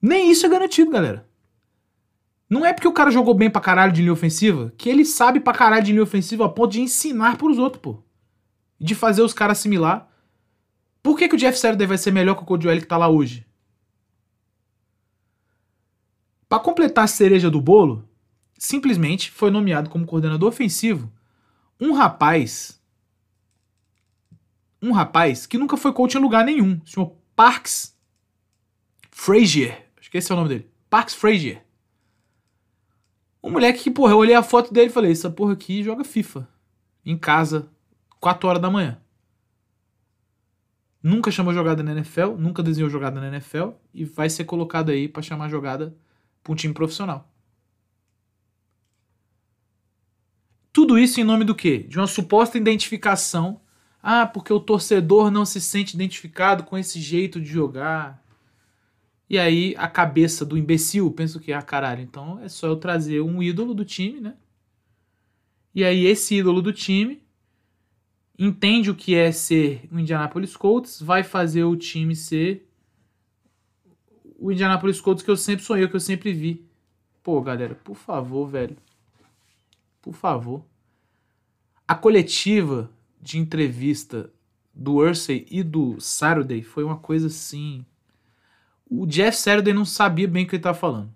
Nem isso é garantido, galera. Não é porque o cara jogou bem pra caralho de linha ofensiva que ele sabe pra caralho de linha ofensiva a ponto de ensinar pros outros, pô. De fazer os caras assimilar. Por que, que o Jeff Saturday vai ser melhor que o Cody que tá lá hoje? Pra completar a cereja do bolo, simplesmente foi nomeado como coordenador ofensivo um rapaz. Um rapaz que nunca foi coach em lugar nenhum. Se chama Parks Frazier. Acho que esse é o nome dele. Parks Frazier. Um moleque que, porra, eu olhei a foto dele e falei: essa porra aqui joga FIFA. em casa, 4 horas da manhã. Nunca chamou jogada na NFL, nunca desenhou jogada na NFL e vai ser colocado aí para chamar jogada para um time profissional. Tudo isso em nome do quê? De uma suposta identificação. Ah, porque o torcedor não se sente identificado com esse jeito de jogar. E aí a cabeça do imbecil pensa que, ah, caralho, então é só eu trazer um ídolo do time, né? E aí esse ídolo do time entende o que é ser o Indianapolis Colts, vai fazer o time ser o Indianapolis Colts que eu sempre sonhei, que eu sempre vi. Pô, galera, por favor, velho. Por favor. A coletiva de entrevista do Ursay e do Saturday foi uma coisa assim o Jeff Saturday não sabia bem o que ele estava falando.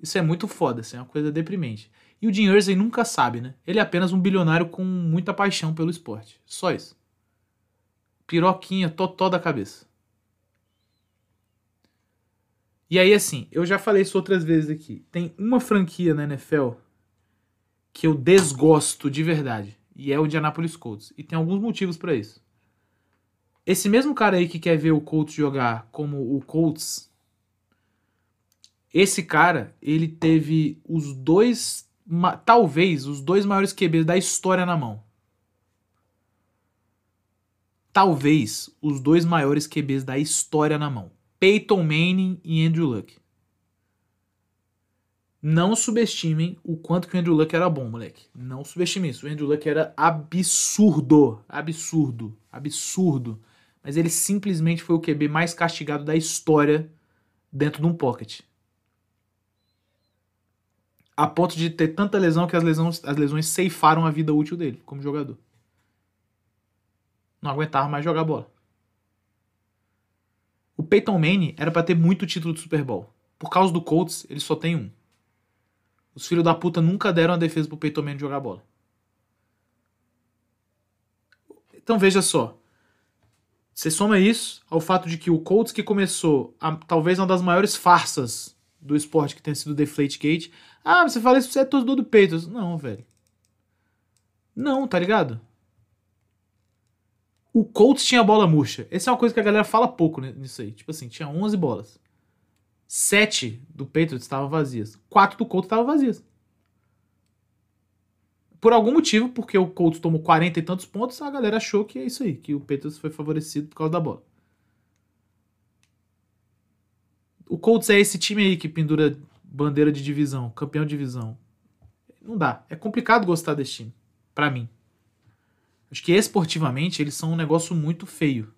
Isso é muito foda, assim, é uma coisa deprimente. E o Jim Irsay nunca sabe, né? Ele é apenas um bilionário com muita paixão pelo esporte. Só isso. Piroquinha, totó da cabeça. E aí, assim, eu já falei isso outras vezes aqui. Tem uma franquia na NFL que eu desgosto de verdade. E é o Indianapolis Colts. E tem alguns motivos para isso. Esse mesmo cara aí que quer ver o Colts jogar como o Colts, esse cara, ele teve os dois, talvez os dois maiores QBs da história na mão. Talvez os dois maiores QBs da história na mão. Peyton Manning e Andrew Luck. Não subestimem o quanto que o Andrew Luck era bom, moleque. Não subestimem isso. O Andrew Luck era absurdo. Absurdo. Absurdo mas ele simplesmente foi o QB mais castigado da história dentro de um pocket. A ponto de ter tanta lesão que as lesões, as lesões ceifaram a vida útil dele como jogador. Não aguentava mais jogar bola. O Peyton Manning era para ter muito título de Super Bowl. Por causa do Colts, ele só tem um. Os filhos da puta nunca deram a defesa pro Peyton Manning jogar bola. Então veja só. Você soma isso ao fato de que o Colts, que começou a, talvez uma das maiores farsas do esporte que tem sido o Deflategate. Ah, você fala isso você é torcedor do Patriots. Não, velho. Não, tá ligado? O Colts tinha bola murcha. Essa é uma coisa que a galera fala pouco nisso aí. Tipo assim, tinha 11 bolas. 7 do Patriots estavam vazias. 4 do Colts estavam vazias por algum motivo, porque o Colts tomou 40 e tantos pontos, a galera achou que é isso aí, que o Patriots foi favorecido por causa da bola. O Colts é esse time aí que pendura bandeira de divisão, campeão de divisão. Não dá. É complicado gostar desse time, para mim. Acho que esportivamente eles são um negócio muito feio.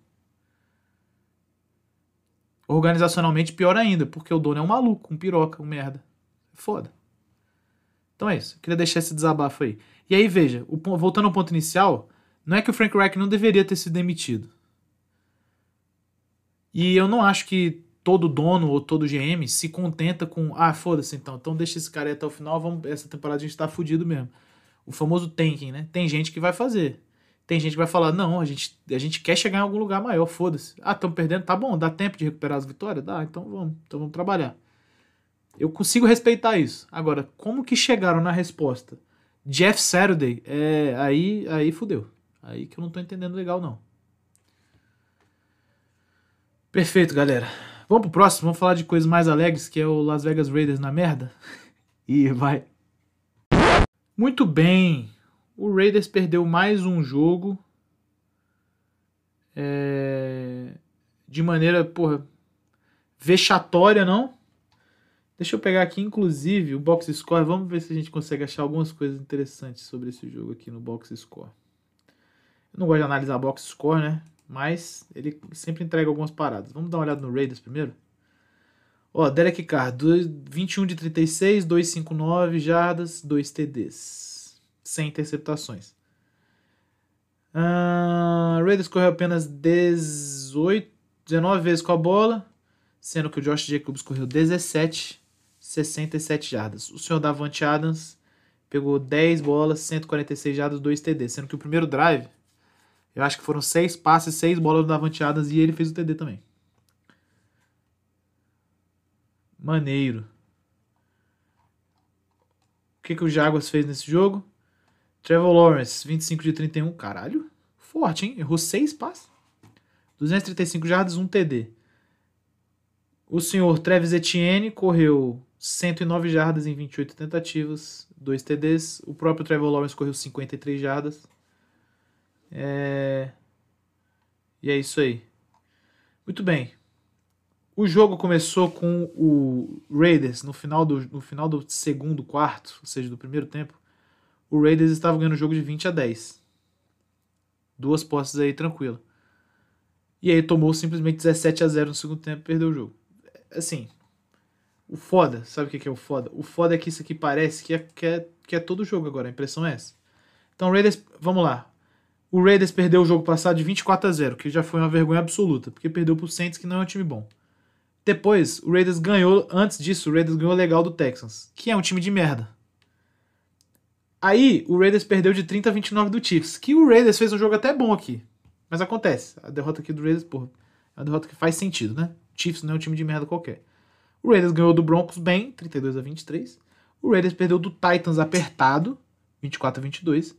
Organizacionalmente pior ainda, porque o dono é um maluco, um piroca, um merda. Foda. Então é isso. Eu queria deixar esse desabafo aí. E aí, veja, o, voltando ao ponto inicial, não é que o Frank Reich não deveria ter sido demitido. E eu não acho que todo dono ou todo GM se contenta com, ah, foda-se então, então deixa esse cara aí até o final, vamos, essa temporada a gente tá fudido mesmo. O famoso tanking, né? Tem gente que vai fazer. Tem gente que vai falar, não, a gente, a gente quer chegar em algum lugar maior, foda-se. Ah, estamos perdendo, tá bom, dá tempo de recuperar as vitórias? Dá, então vamos, então vamos trabalhar. Eu consigo respeitar isso. Agora, como que chegaram na resposta? Jeff Saturday, é, aí, aí fudeu. Aí que eu não tô entendendo legal, não. Perfeito, galera. Vamos pro próximo, vamos falar de coisas mais alegres, que é o Las Vegas Raiders na merda. E vai. Muito bem. O Raiders perdeu mais um jogo. É... De maneira, porra, vexatória, não? Deixa eu pegar aqui, inclusive, o box score. Vamos ver se a gente consegue achar algumas coisas interessantes sobre esse jogo aqui no box score. Eu não gosto de analisar box score, né? Mas ele sempre entrega algumas paradas. Vamos dar uma olhada no Raiders primeiro. Ó, Derek Carr, 21 de 36, 259 jardas, 2 TDs. Sem interceptações. Uh, Raiders correu apenas 18, 19 vezes com a bola, sendo que o Josh Jacobs correu 17 67 jardas. O senhor Davante Adams pegou 10 bolas, 146 jardas, 2 TD. Sendo que o primeiro drive, eu acho que foram 6 passes, 6 bolas do Davante Adams e ele fez o TD também. Maneiro. O que, que o Jaguars fez nesse jogo? Trevor Lawrence, 25 de 31. Caralho. Forte, hein? Errou 6 passes. 235 jardas, 1 TD. O senhor Travis Etienne correu 109 jardas em 28 tentativas, 2 TDs. O próprio Trevor Lawrence correu 53 jardas. É... E é isso aí. Muito bem. O jogo começou com o Raiders no final do, no final do segundo quarto, ou seja, do primeiro tempo. O Raiders estava ganhando o jogo de 20 a 10. Duas posses aí tranquilo. E aí tomou simplesmente 17 a 0 no segundo tempo e perdeu o jogo. Assim, o foda, sabe o que é o foda? O foda é que isso aqui parece que é, que é, que é todo jogo agora, a impressão é essa. Então, Raiders, vamos lá. O Raiders perdeu o jogo passado de 24 a 0, que já foi uma vergonha absoluta, porque perdeu pro Saints, que não é um time bom. Depois, o Raiders ganhou, antes disso, o Raiders ganhou legal do Texans, que é um time de merda. Aí, o Raiders perdeu de 30 a 29 do Chiefs, que o Raiders fez um jogo até bom aqui. Mas acontece, a derrota aqui do Raiders, porra, é uma derrota que faz sentido, né? Chiefs não é um time de merda qualquer. O Raiders ganhou do Broncos bem, 32 a 23. O Raiders perdeu do Titans apertado, 24 a 22.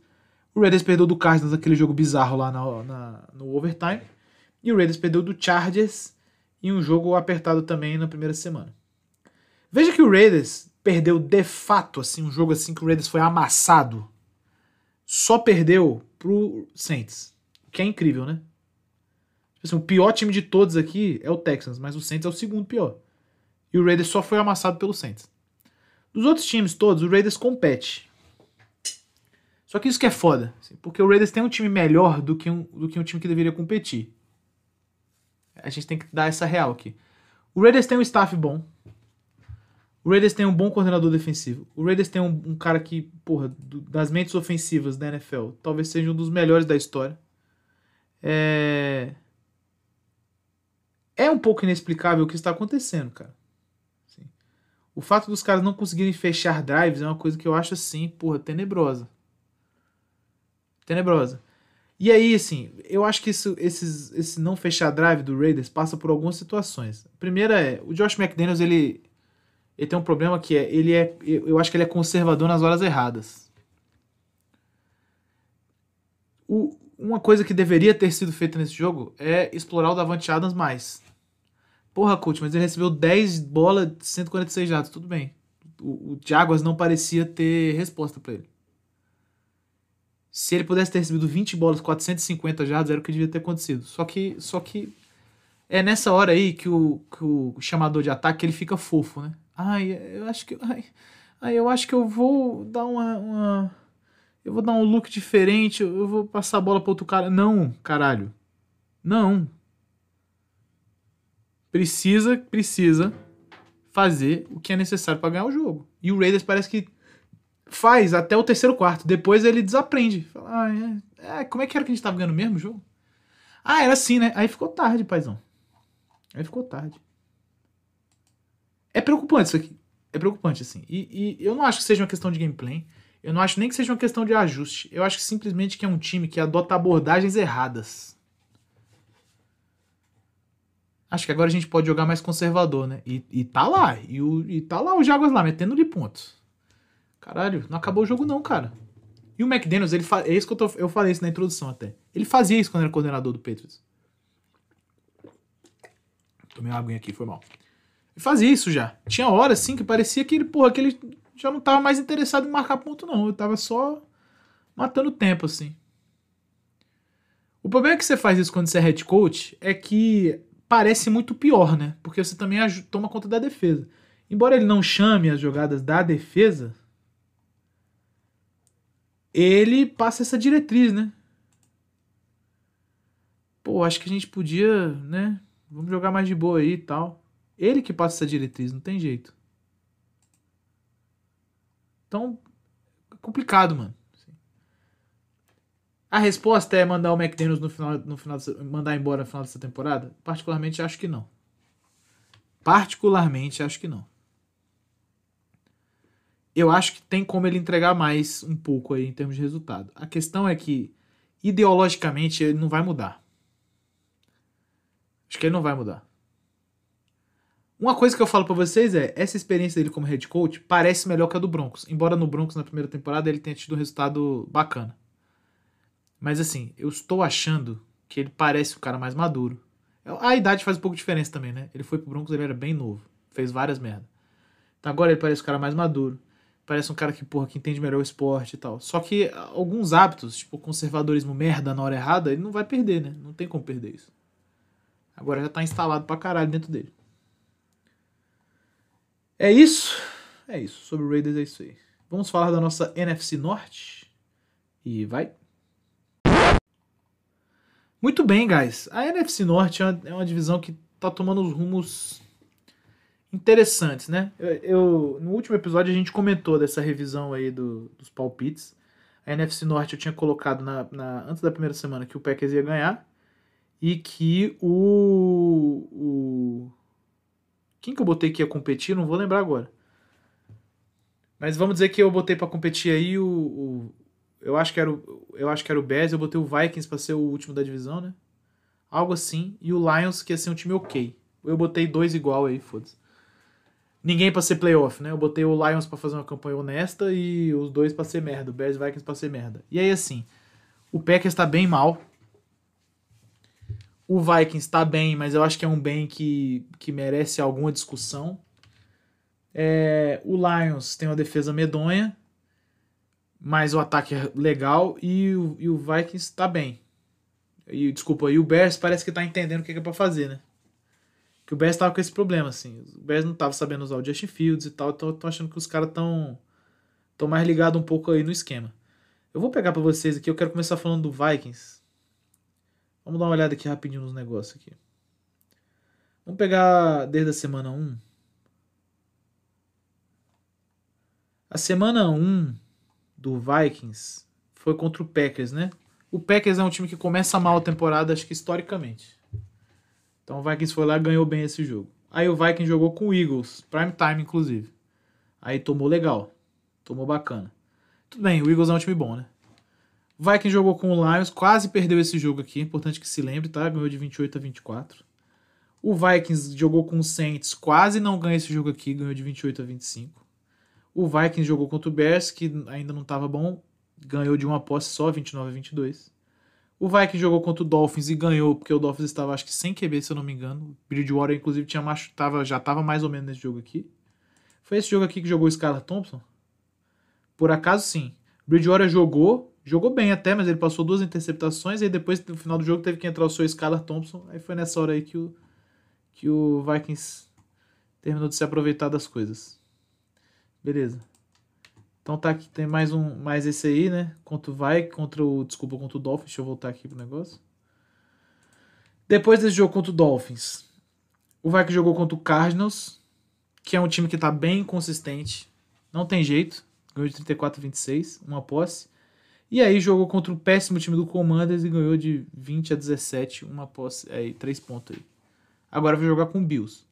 O Raiders perdeu do Cardinals aquele jogo bizarro lá na, na, no overtime. E o Raiders perdeu do Chargers em um jogo apertado também na primeira semana. Veja que o Raiders perdeu de fato, assim, um jogo assim que o Raiders foi amassado. Só perdeu pro Saints. Que é incrível, né? Tipo assim, o pior time de todos aqui é o Texans, mas o Saints é o segundo pior. E o Raiders só foi amassado pelo Saints. Dos outros times todos, o Raiders compete. Só que isso que é foda, assim, porque o Raiders tem um time melhor do que um, do que um time que deveria competir. A gente tem que dar essa real aqui. O Raiders tem um staff bom. O Raiders tem um bom coordenador defensivo. O Raiders tem um, um cara que, porra, do, das mentes ofensivas da NFL, talvez seja um dos melhores da história. É. É um pouco inexplicável o que está acontecendo, cara. O fato dos caras não conseguirem fechar drives é uma coisa que eu acho assim, porra, tenebrosa. Tenebrosa. E aí, assim, eu acho que isso, esses, esse não fechar drive do Raiders passa por algumas situações. A primeira é, o Josh McDaniels, ele, ele tem um problema que é, ele é, eu acho que ele é conservador nas horas erradas. O, uma coisa que deveria ter sido feita nesse jogo é explorar o Davante Adams mais. Porra, coach, mas ele recebeu 10 bolas de 146 jardas, tudo bem. O, o Jaguars não parecia ter resposta para ele. Se ele pudesse ter recebido 20 bolas, 450 jardas, era o que devia ter acontecido. Só que, só que é nessa hora aí que o, que o chamador de ataque ele fica fofo, né? Ai, eu acho que. Ai, ai eu acho que eu vou dar uma, uma. Eu vou dar um look diferente, eu vou passar a bola para outro cara. Não, caralho. Não. Precisa, precisa fazer o que é necessário para ganhar o jogo. E o Raiders parece que faz até o terceiro quarto. Depois ele desaprende. Fala, ah, é, é, como é que era que a gente tava ganhando mesmo o jogo? Ah, era assim, né? Aí ficou tarde, paizão. Aí ficou tarde. É preocupante isso aqui. É preocupante, assim. E, e, eu não acho que seja uma questão de gameplay. Eu não acho nem que seja uma questão de ajuste. Eu acho que simplesmente que é um time que adota abordagens erradas. Acho que agora a gente pode jogar mais conservador, né? E, e tá lá. E, o, e tá lá o Jaguars lá, metendo de pontos. Caralho, não acabou o jogo não, cara. E o McDaniels, ele fa... é isso que eu, tô... eu falei isso na introdução até. Ele fazia isso quando era coordenador do Patriots. Tomei uma aguinha aqui, foi mal. Ele fazia isso já. Tinha horas, assim, que parecia que ele, porra, que ele já não tava mais interessado em marcar ponto, não. Ele tava só matando tempo, assim. O problema é que você faz isso quando você é head coach é que parece muito pior, né? Porque você também toma conta da defesa. Embora ele não chame as jogadas da defesa, ele passa essa diretriz, né? Pô, acho que a gente podia, né? Vamos jogar mais de boa aí e tal. Ele que passa essa diretriz, não tem jeito. Então, é complicado, mano. A resposta é mandar o McDaniels no final, no final mandar embora no final dessa temporada? Particularmente acho que não. Particularmente acho que não eu acho que tem como ele entregar mais um pouco aí em termos de resultado. A questão é que, ideologicamente, ele não vai mudar. Acho que ele não vai mudar. Uma coisa que eu falo pra vocês é, essa experiência dele como head coach parece melhor que a do Broncos. Embora no Broncos, na primeira temporada, ele tenha tido um resultado bacana. Mas assim, eu estou achando que ele parece o cara mais maduro. A idade faz um pouco de diferença também, né? Ele foi pro Broncos, ele era bem novo. Fez várias merdas. Então agora ele parece o cara mais maduro. Parece um cara que, porra, que entende melhor o esporte e tal. Só que alguns hábitos, tipo conservadorismo merda na hora errada, ele não vai perder, né? Não tem como perder isso. Agora já tá instalado pra caralho dentro dele. É isso. É isso. Sobre o Raiders é isso aí. Vamos falar da nossa NFC Norte. E vai. Muito bem, guys. A NFC Norte é uma, é uma divisão que tá tomando os rumos interessantes, né? Eu, eu, no último episódio a gente comentou dessa revisão aí do, dos palpites. A NFC Norte eu tinha colocado na, na, antes da primeira semana que o Packers ia ganhar e que o, o quem que eu botei que ia competir? Não vou lembrar agora. Mas vamos dizer que eu botei para competir aí o, o, eu acho que era o eu acho que era o Bears, eu botei o Vikings para ser o último da divisão, né? Algo assim, e o Lions que ia ser um time OK. Eu botei dois igual aí, foda-se. Ninguém para ser playoff, né? Eu botei o Lions para fazer uma campanha honesta e os dois para ser merda, o Bears e Vikings para ser merda. E aí assim, o Packers tá bem mal. O Vikings está bem, mas eu acho que é um bem que, que merece alguma discussão. É, o Lions tem uma defesa medonha, mas o ataque é legal e o, e o Vikings está bem. E, desculpa, e o Bears parece que está entendendo o que é para fazer, né? Que o Bears estava com esse problema, assim. O Bears não estava sabendo usar o Justin Fields e tal, então eu tô achando que os caras estão tão mais ligados um pouco aí no esquema. Eu vou pegar para vocês aqui, eu quero começar falando do Vikings. Vamos dar uma olhada aqui rapidinho nos negócios aqui. Vamos pegar desde a semana 1. A semana 1 do Vikings foi contra o Packers, né? O Packers é um time que começa mal a temporada, acho que historicamente. Então o Vikings foi lá e ganhou bem esse jogo. Aí o Vikings jogou com o Eagles, prime time inclusive. Aí tomou legal, tomou bacana. Tudo bem, o Eagles é um time bom, né? O Vikings jogou com o Lions, quase perdeu esse jogo aqui, importante que se lembre, tá? Ganhou de 28 a 24. O Vikings jogou com o Saints, quase não ganha esse jogo aqui, ganhou de 28 a 25. O Vikings jogou contra o Bears, que ainda não estava bom, ganhou de uma posse só, 29 a 22. O Vikings jogou contra o Dolphins e ganhou, porque o Dolphins estava, acho que, sem QB, se eu não me engano. O Bridgewater, inclusive, tinha macho, tava, já estava mais ou menos nesse jogo aqui. Foi esse jogo aqui que jogou o Skylar Thompson? Por acaso, sim. Bridgewater jogou, Jogou bem até, mas ele passou duas interceptações e depois no final do jogo teve que entrar o seu Skylar Thompson. Aí foi nessa hora aí que o, que o Vikings terminou de se aproveitar das coisas. Beleza. Então tá aqui, tem mais um, mais esse aí, né? Contra o Vikings, contra o, desculpa, contra o Dolphins. Deixa eu voltar aqui pro negócio. Depois desse jogo contra o Dolphins, o Vikings jogou contra o Cardinals, que é um time que tá bem consistente. Não tem jeito. Ganhou de 34 a 26, uma posse. E aí jogou contra o péssimo time do Commanders e ganhou de 20 a 17, uma posse, aí, três pontos aí. Agora vai jogar com o Bills.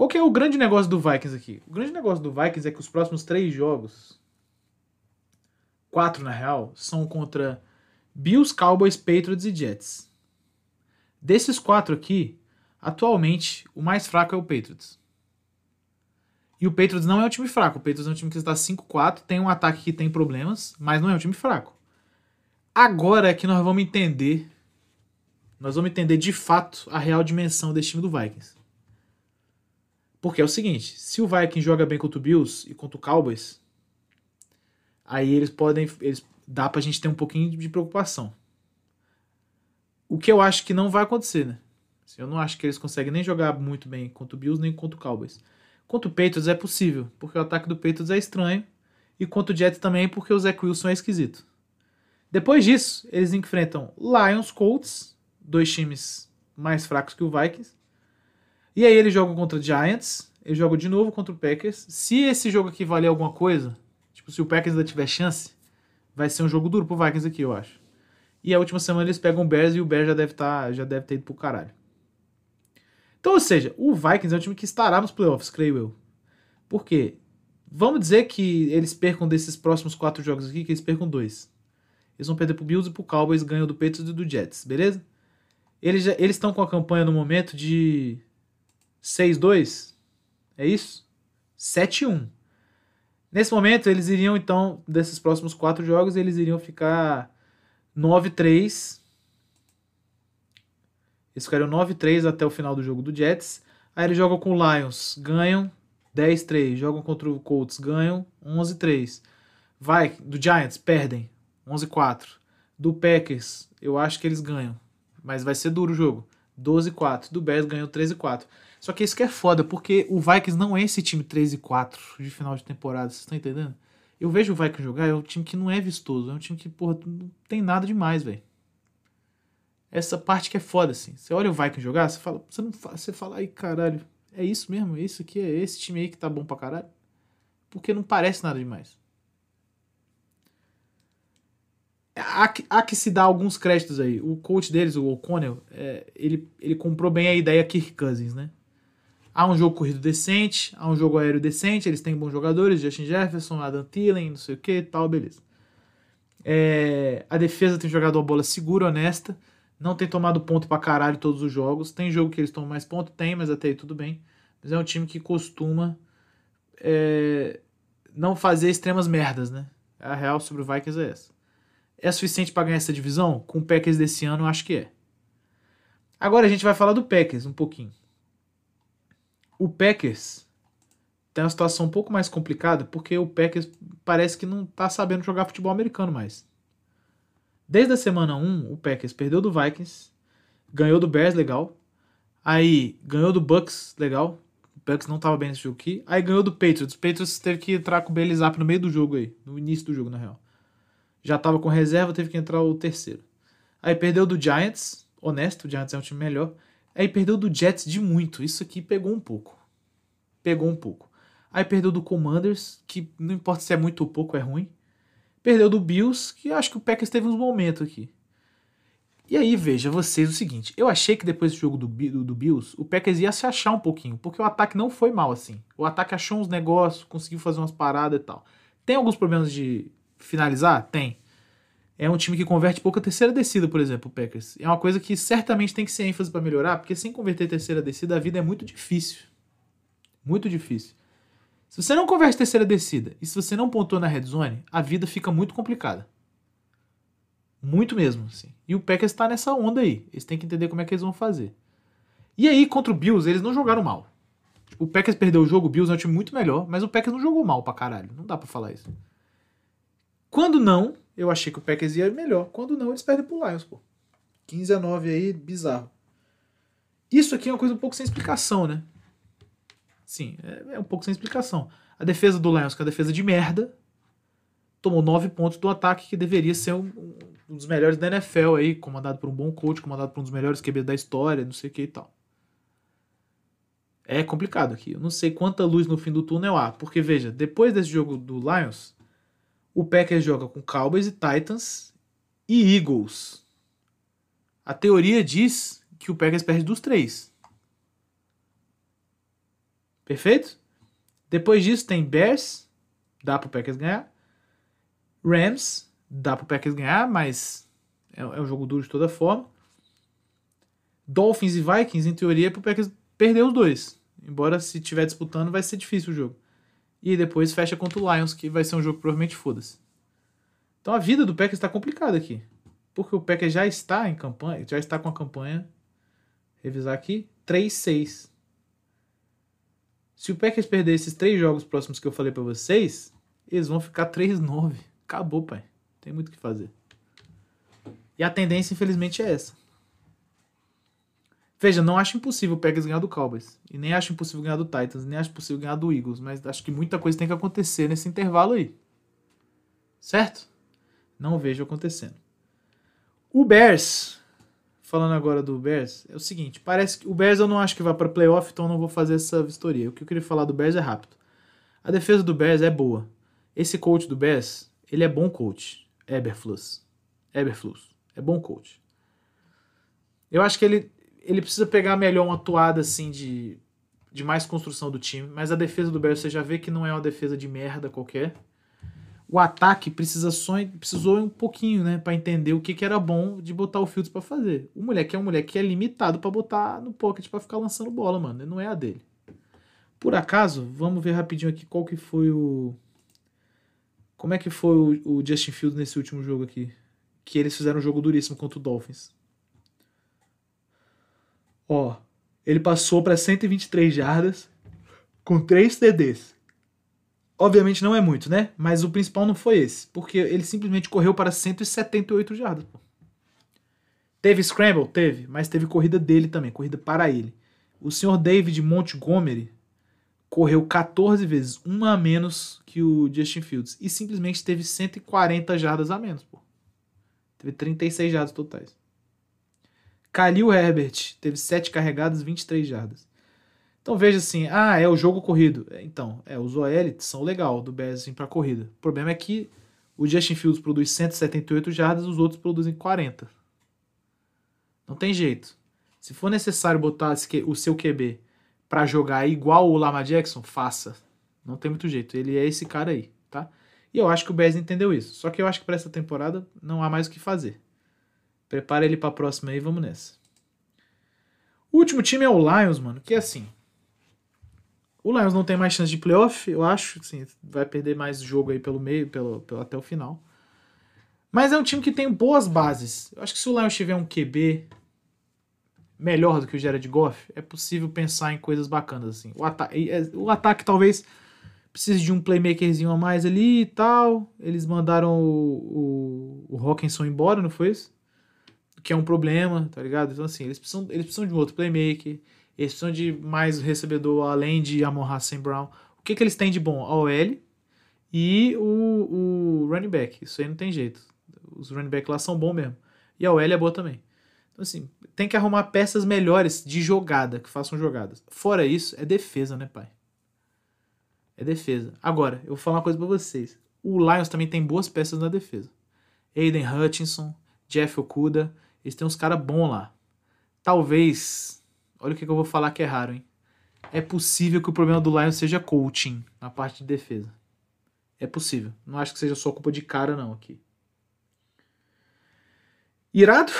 Qual que é o grande negócio do Vikings aqui? O grande negócio do Vikings é que os próximos três jogos, quatro na real, são contra Bills, Cowboys, Patriots e Jets. Desses quatro aqui, atualmente, o mais fraco é o Patriots. E o Patriots não é um time fraco. O Patriots é um time que está 5-4, tem um ataque que tem problemas, mas não é um time fraco. Agora é que nós vamos entender. Nós vamos entender de fato a real dimensão desse time do Vikings. Porque é o seguinte: se o Vikings joga bem contra o Bills e contra o Cowboys, aí eles podem. Eles, dá pra gente ter um pouquinho de preocupação. O que eu acho que não vai acontecer, né? Eu não acho que eles conseguem nem jogar muito bem contra o Bills nem contra o Cowboys. Contra o Patriots é possível, porque o ataque do Patriots é estranho. E contra o Jets também, porque o Zach Wilson é esquisito. Depois disso, eles enfrentam Lions, Colts, dois times mais fracos que o Vikings. E aí eles jogam contra Giants, eles jogam de novo contra o Packers. Se esse jogo aqui valer alguma coisa, tipo, se o Packers ainda tiver chance, vai ser um jogo duro pro Vikings aqui, eu acho. E a última semana eles pegam o Bears e o Bears já deve, tá, já deve ter ido pro caralho. Então, ou seja, o Vikings é um time que estará nos playoffs, creio eu. Por quê? Vamos dizer que eles percam desses próximos quatro jogos aqui, que eles percam dois. Eles vão perder pro Bills e pro Cowboys, ganham do Patriots e do Jets, beleza? Eles estão com a campanha no momento de 6-2. É isso? 7-1. Nesse momento, eles iriam, então, desses próximos quatro jogos, eles iriam ficar 9-3. Eles ficariam 9-3 até o final do jogo do Jets. Aí eles jogam com o Lions, ganham 10-3. Jogam contra o Colts, ganham 11-3. Vai, do Giants, perdem 11-4. Do Packers, eu acho que eles ganham. Mas vai ser duro o jogo. 12-4. Do Bears ganhou 13-4. Só que isso que é foda, porque o Vikings não é esse time 3 e 4 de final de temporada, vocês estão entendendo? Eu vejo o Vikings jogar, é um time que não é vistoso, é um time que, porra, não tem nada demais, velho. Essa parte que é foda, assim. Você olha o Vikings jogar, você fala, você não fala, você fala, ai caralho, é isso mesmo, isso aqui, é esse time aí que tá bom pra caralho. Porque não parece nada demais. Há que, há que se dar alguns créditos aí. O coach deles, o O'Connell, é, ele, ele comprou bem a ideia Kirk Cousins, né? Há um jogo corrido decente, há um jogo aéreo decente, eles têm bons jogadores, Justin Jefferson, Adam Thielen, não sei o que tal, beleza. É, a defesa tem jogado uma bola segura, honesta, não tem tomado ponto pra caralho todos os jogos. Tem jogo que eles tomam mais ponto? Tem, mas até aí tudo bem. Mas é um time que costuma é, não fazer extremas merdas, né? A real sobre o Vikings é essa. É suficiente para ganhar essa divisão? Com o Packers desse ano, eu acho que é. Agora a gente vai falar do Packers um pouquinho. O Packers tem uma situação um pouco mais complicada porque o Packers parece que não tá sabendo jogar futebol americano mais. Desde a semana 1, o Packers perdeu do Vikings, ganhou do Bears, legal. Aí ganhou do Bucks, legal. O Bucks não tava bem nesse jogo aqui. Aí ganhou do Patriots. O Patriots teve que entrar com o Bailey Zapp no meio do jogo aí, no início do jogo, na real. Já tava com reserva, teve que entrar o terceiro. Aí perdeu do Giants, honesto, o Giants é um time melhor. Aí perdeu do Jets de muito. Isso aqui pegou um pouco. Pegou um pouco. Aí perdeu do Commanders, que não importa se é muito ou pouco, é ruim. Perdeu do Bills, que acho que o Packers teve uns momentos aqui. E aí, veja vocês o seguinte: eu achei que depois do jogo do, do, do, Bills, o Packers ia se achar um pouquinho, porque o ataque não foi mal assim. O ataque achou uns negócios, conseguiu fazer umas paradas e tal. Tem alguns problemas de finalizar? Tem é um time que converte pouca terceira descida, por exemplo, o Packers. É uma coisa que certamente tem que ser ênfase para melhorar, porque sem converter terceira descida, a vida é muito difícil. Muito difícil. Se você não converte terceira descida e se você não pontua na red zone, a vida fica muito complicada. Muito mesmo, assim. E o Packers está nessa onda aí. Eles têm que entender como é que eles vão fazer. E aí, contra o Bills, eles não jogaram mal. O Packers perdeu o jogo, o Bills é um time muito melhor, mas o Packers não jogou mal pra caralho. Não dá pra falar isso. Quando não, eu achei que o Packers ia melhor. Quando não, eles perdem pro Lions, pô. 15 a 9 aí, bizarro. Isso aqui é uma coisa um pouco sem explicação, né? Sim, é, é um pouco sem explicação. A defesa do Lions, que é a defesa de merda, tomou 9 pontos do ataque que deveria ser um, um, dos melhores da NFL aí, comandado por um bom coach, comandado por um dos melhores QB da história, não sei o que e tal. É complicado aqui. Eu não sei quanta luz no fim do túnel há, porque veja, depois desse jogo do Lions, o Packers joga com Cowboys e Titans e Eagles. A teoria diz que o Packers perde dos três. Perfeito? Depois disso tem Bears, dá pro Packers ganhar. Rams, dá pro Packers ganhar, mas é, é um jogo duro de toda forma. Dolphins e Vikings, em teoria, é pro Packers perder os dois. Embora se estiver disputando, vai ser difícil o jogo. E depois fecha contra o Lions, que vai ser um jogo provavelmente foda-se. Então a vida do Packers está complicada aqui. Porque o Packers já está em campanha, já está com a campanha, revisar aqui, 3-6. Se o Packers perder esses três jogos próximos que eu falei para vocês, eles vão ficar 3-9. Acabou, pai. Tem muito o que fazer. E a tendência, infelizmente, é essa. Veja, não acho impossível o Packers ganhar do Cowboys. E nem acho impossível ganhar do Titans. Nem acho possível ganhar do Eagles. Mas acho que muita coisa tem que acontecer nesse intervalo aí. Certo? Não vejo acontecendo. O Bears. Falando agora do Bears, é o seguinte: parece que o Bears eu não acho que vai para playoff, então não vou fazer essa vistoria. O que eu queria falar do Bears é rápido. A defesa do Bears é boa. Esse coach do Bears, ele é bom coach. Eberflus. Eberflus. É bom coach. Eu acho que ele, ele precisa pegar melhor uma atuada assim de, de mais construção do time, mas a defesa do Bears você já vê que não é uma defesa de merda qualquer. O ataque precisa só, precisou um pouquinho, né, para entender o que, que era bom de botar o Fields para fazer. O moleque é um moleque que é limitado para botar no pocket para ficar lançando bola, mano, não é a dele. Por acaso, vamos ver rapidinho aqui qual que foi o. Como é que foi o, o Justin Fields nesse último jogo aqui? Que eles fizeram um jogo duríssimo contra o Dolphins. Ó, ele passou para 123 jardas com 3 TDs. Obviamente não é muito, né? Mas o principal não foi esse, porque ele simplesmente correu para 178 jardas. Teve scramble? Teve, mas teve corrida dele também, corrida para ele. O senhor David Montgomery correu 14 vezes, uma a menos que o Justin Fields, e simplesmente teve 140 jardas a menos. Pô. Teve 36 jardas totais. Khalil Herbert teve 7 carregadas, 23 jardas. Então veja assim, ah, é o jogo corrido. Então, é, os OL são legal do Bears assim, para corrida. O problema é que o Justin Fields produz 178 jardas, os outros produzem 40. Não tem jeito. Se for necessário botar o seu QB para jogar igual o Lama Jackson, faça. Não tem muito jeito. Ele é esse cara aí, tá? E eu acho que o Bears entendeu isso. Só que eu acho que para essa temporada não há mais o que fazer. Prepara ele para a próxima aí, vamos nessa. O último time é o Lions, mano, que é assim. O Lions não tem mais chance de playoff, eu acho. Assim, vai perder mais jogo aí pelo meio, pelo, pelo, até o final. Mas é um time que tem boas bases. Eu acho que se o Lions tiver um QB melhor do que o Jared Goff, é possível pensar em coisas bacanas. Assim. O, ata é, o ataque talvez precise de um playmakerzinho a mais ali e tal. Eles mandaram o, o, o Hawkinson embora, não foi isso? Que é um problema, tá ligado? Então, assim, eles precisam, eles precisam de um outro playmaker. Eles precisam de mais recebedor além de Amon Hassan Brown. O que, que eles têm de bom? A OL e o, o running back. Isso aí não tem jeito. Os running back lá são bons mesmo. E a OL é boa também. Então, assim, tem que arrumar peças melhores de jogada, que façam jogadas. Fora isso, é defesa, né, pai? É defesa. Agora, eu vou falar uma coisa pra vocês. O Lions também tem boas peças na defesa. Aiden Hutchinson, Jeff Okuda, eles têm uns caras bons lá. Talvez Olha o que, eu vou falar que é raro, hein? É possível que o problema do Lions seja coaching na parte de defesa. É possível. Não acho que seja só culpa de cara, não, aqui. Irado?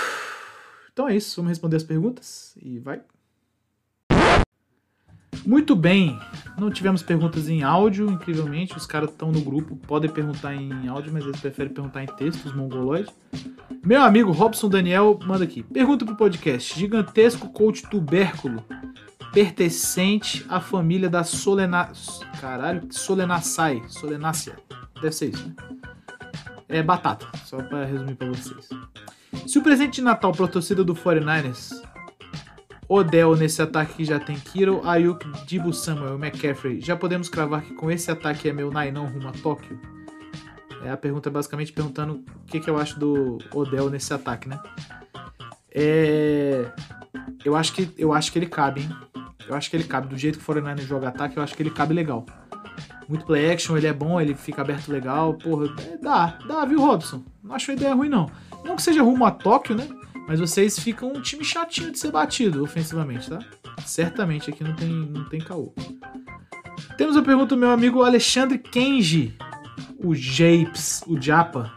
Então é isso. Vamos responder as perguntas e vai. Muito bem. Não tivemos perguntas em áudio, incrivelmente. Os caras estão no grupo, podem perguntar em áudio, mas eles preferem perguntar em texto, os mongoloides. Meu amigo Robson Daniel manda aqui. Pergunta pro podcast. Gigantesco coach tubérculo pertencente à família da Solena... Caralho, Solenaceae. Solenácea. Deve ser isso, né? É batata, só para resumir para vocês. Se o presente de Natal para a torcida do 49ers Odell nesse ataque que já tem Kiro, Ayuk, Dibu Samuel, McCaffrey. Já podemos cravar que com esse ataque é meu Nai não rumo a Tóquio? É a pergunta basicamente perguntando o que, que eu acho do Odell nesse ataque, né? É... Eu acho que eu acho que ele cabe, hein? Eu acho que ele cabe. Do jeito que o 49 joga ataque, eu acho que ele cabe legal. Muito play action, ele é bom, ele fica aberto legal. Porra, é, dá, dá, viu, Robson? Não acho a ideia ruim, não. Não que seja rumo a Tóquio, né? Mas vocês ficam um time chatinho de ser batido ofensivamente, tá? Certamente aqui não tem, não tem caô. Temos a pergunta do meu amigo Alexandre Kenji, o Japes, o Japa.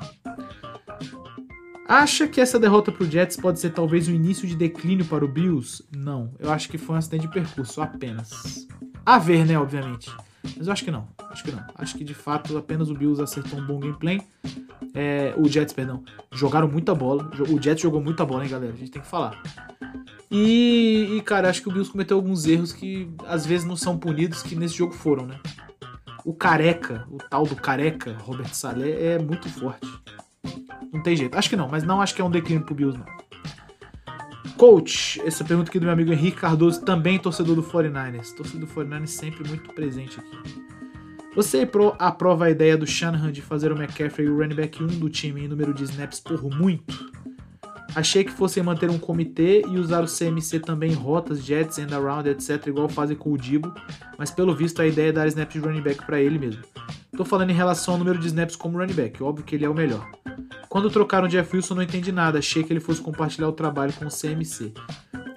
Acha que essa derrota pro Jets pode ser talvez o início de declínio para o Bills? Não, eu acho que foi um acidente de percurso apenas. A ver, né, obviamente. Mas eu acho que não. Acho que não. Acho que de fato apenas o Bills acertou um bom gameplay. É, o Jets, perdão. Jogaram muita bola. O Jets jogou muita bola, hein, galera? A gente tem que falar. E, e, cara, acho que o Bills cometeu alguns erros que às vezes não são punidos, que nesse jogo foram, né? O careca, o tal do careca, Robert Saleh, é muito forte. Não tem jeito. Acho que não, mas não acho que é um declínio pro Bills, não. Coach, essa pergunta aqui do meu amigo Henrique Cardoso, também torcedor do 49ers. Torcedor do 49ers sempre muito presente aqui. Você aprova a ideia do Shanahan de fazer o McCaffrey o running back 1 do time em número de snaps por muito? Achei que fossem manter um comitê e usar o CMC também em rotas, jets, end around, etc, igual fazem com o Dibo, mas pelo visto a ideia é dar snaps de running back para ele mesmo. Tô falando em relação ao número de snaps como running back, óbvio que ele é o melhor. Quando trocaram o Jeff Wilson não entendi nada, achei que ele fosse compartilhar o trabalho com o CMC.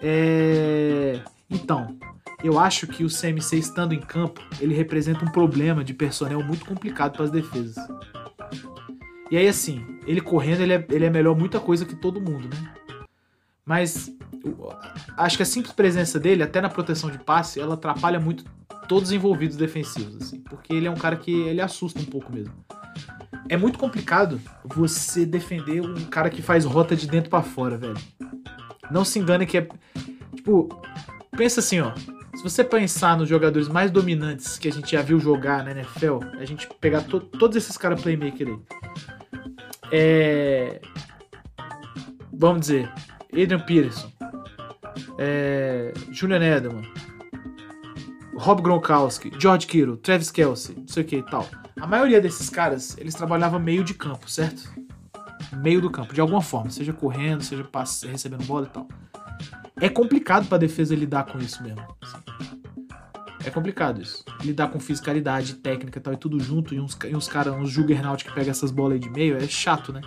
É... Então, eu acho que o CMC estando em campo, ele representa um problema de personnel muito complicado para as defesas. E aí assim, ele correndo, ele é, ele é melhor muita coisa que todo mundo, né? Mas acho que a simples presença dele, até na proteção de passe, ela atrapalha muito todos os envolvidos defensivos, assim. Porque ele é um cara que ele assusta um pouco mesmo. É muito complicado você defender um cara que faz rota de dentro pra fora, velho. Não se engane que é. Tipo, pensa assim, ó. Se você pensar nos jogadores mais dominantes que a gente já viu jogar na NFL, a gente pegar to- todos esses caras playmaker aí. É. Vamos dizer, Adrian Peterson, é, Julian Edelman, Rob Gronkowski, George Kittle, Travis Kelsey, não sei o que e tal. A maioria desses caras, eles trabalhavam meio de campo, certo? Meio do campo, de alguma forma, seja correndo, seja recebendo bola e tal. É complicado pra defesa lidar com isso mesmo. É complicado isso. Lidar com fiscalidade, técnica e tal, e tudo junto, e uns, e uns caras, uns juggernaut que pegam essas bolas aí de meio, é chato, né?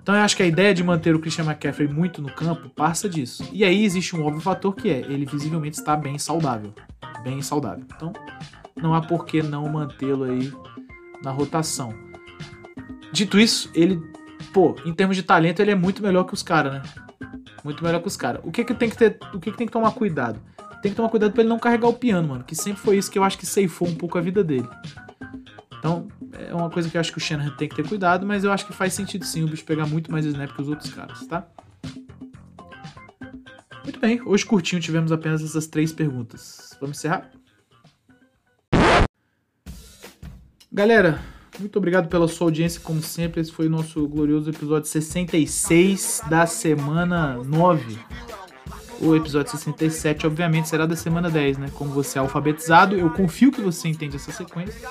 Então eu acho que a ideia de manter o Christian McCaffrey muito no campo passa disso. E aí existe um óbvio fator que é, ele visivelmente está bem saudável. Bem saudável. Então, não há por que não mantê-lo aí na rotação. Dito isso, ele, pô, em termos de talento, ele é muito melhor que os caras, né? Muito melhor que os caras. O que que tem que ter, o que que tem que tomar cuidado? Tem que tomar cuidado pra ele não carregar o piano, mano, que sempre foi isso que eu acho que ceifou um pouco a vida dele. Então, é uma coisa que eu acho que o Shanahan tem que ter cuidado, mas eu acho que faz sentido sim o bicho pegar muito mais snap que os outros caras, tá? Muito bem, hoje curtinho tivemos apenas essas três perguntas. Vamos encerrar? Galera, muito obrigado pela sua audiência, como sempre. Esse foi o nosso glorioso episódio 66 da semana 9. O episódio 67, obviamente, será da semana 10, né? Como você é alfabetizado, eu confio que você entende essa sequência.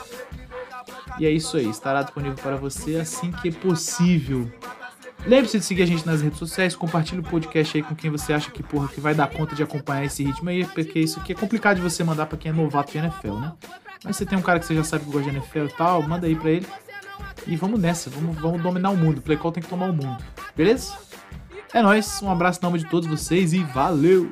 E é isso aí, estará disponível para você assim que possível. Lembre-se de seguir a gente nas redes sociais, compartilhe o podcast aí com quem você acha que, porra, que vai dar conta de acompanhar esse ritmo aí, porque isso aqui é complicado de você mandar para quem é novato de NFL, né? Mas você tem um cara que você já sabe que gosta de NFL e tal, manda aí pra ele. E vamos nessa, vamos, vamos dominar o mundo. O Play Call tem que tomar o mundo. Beleza? É nóis, um abraço em nome de todos vocês e valeu!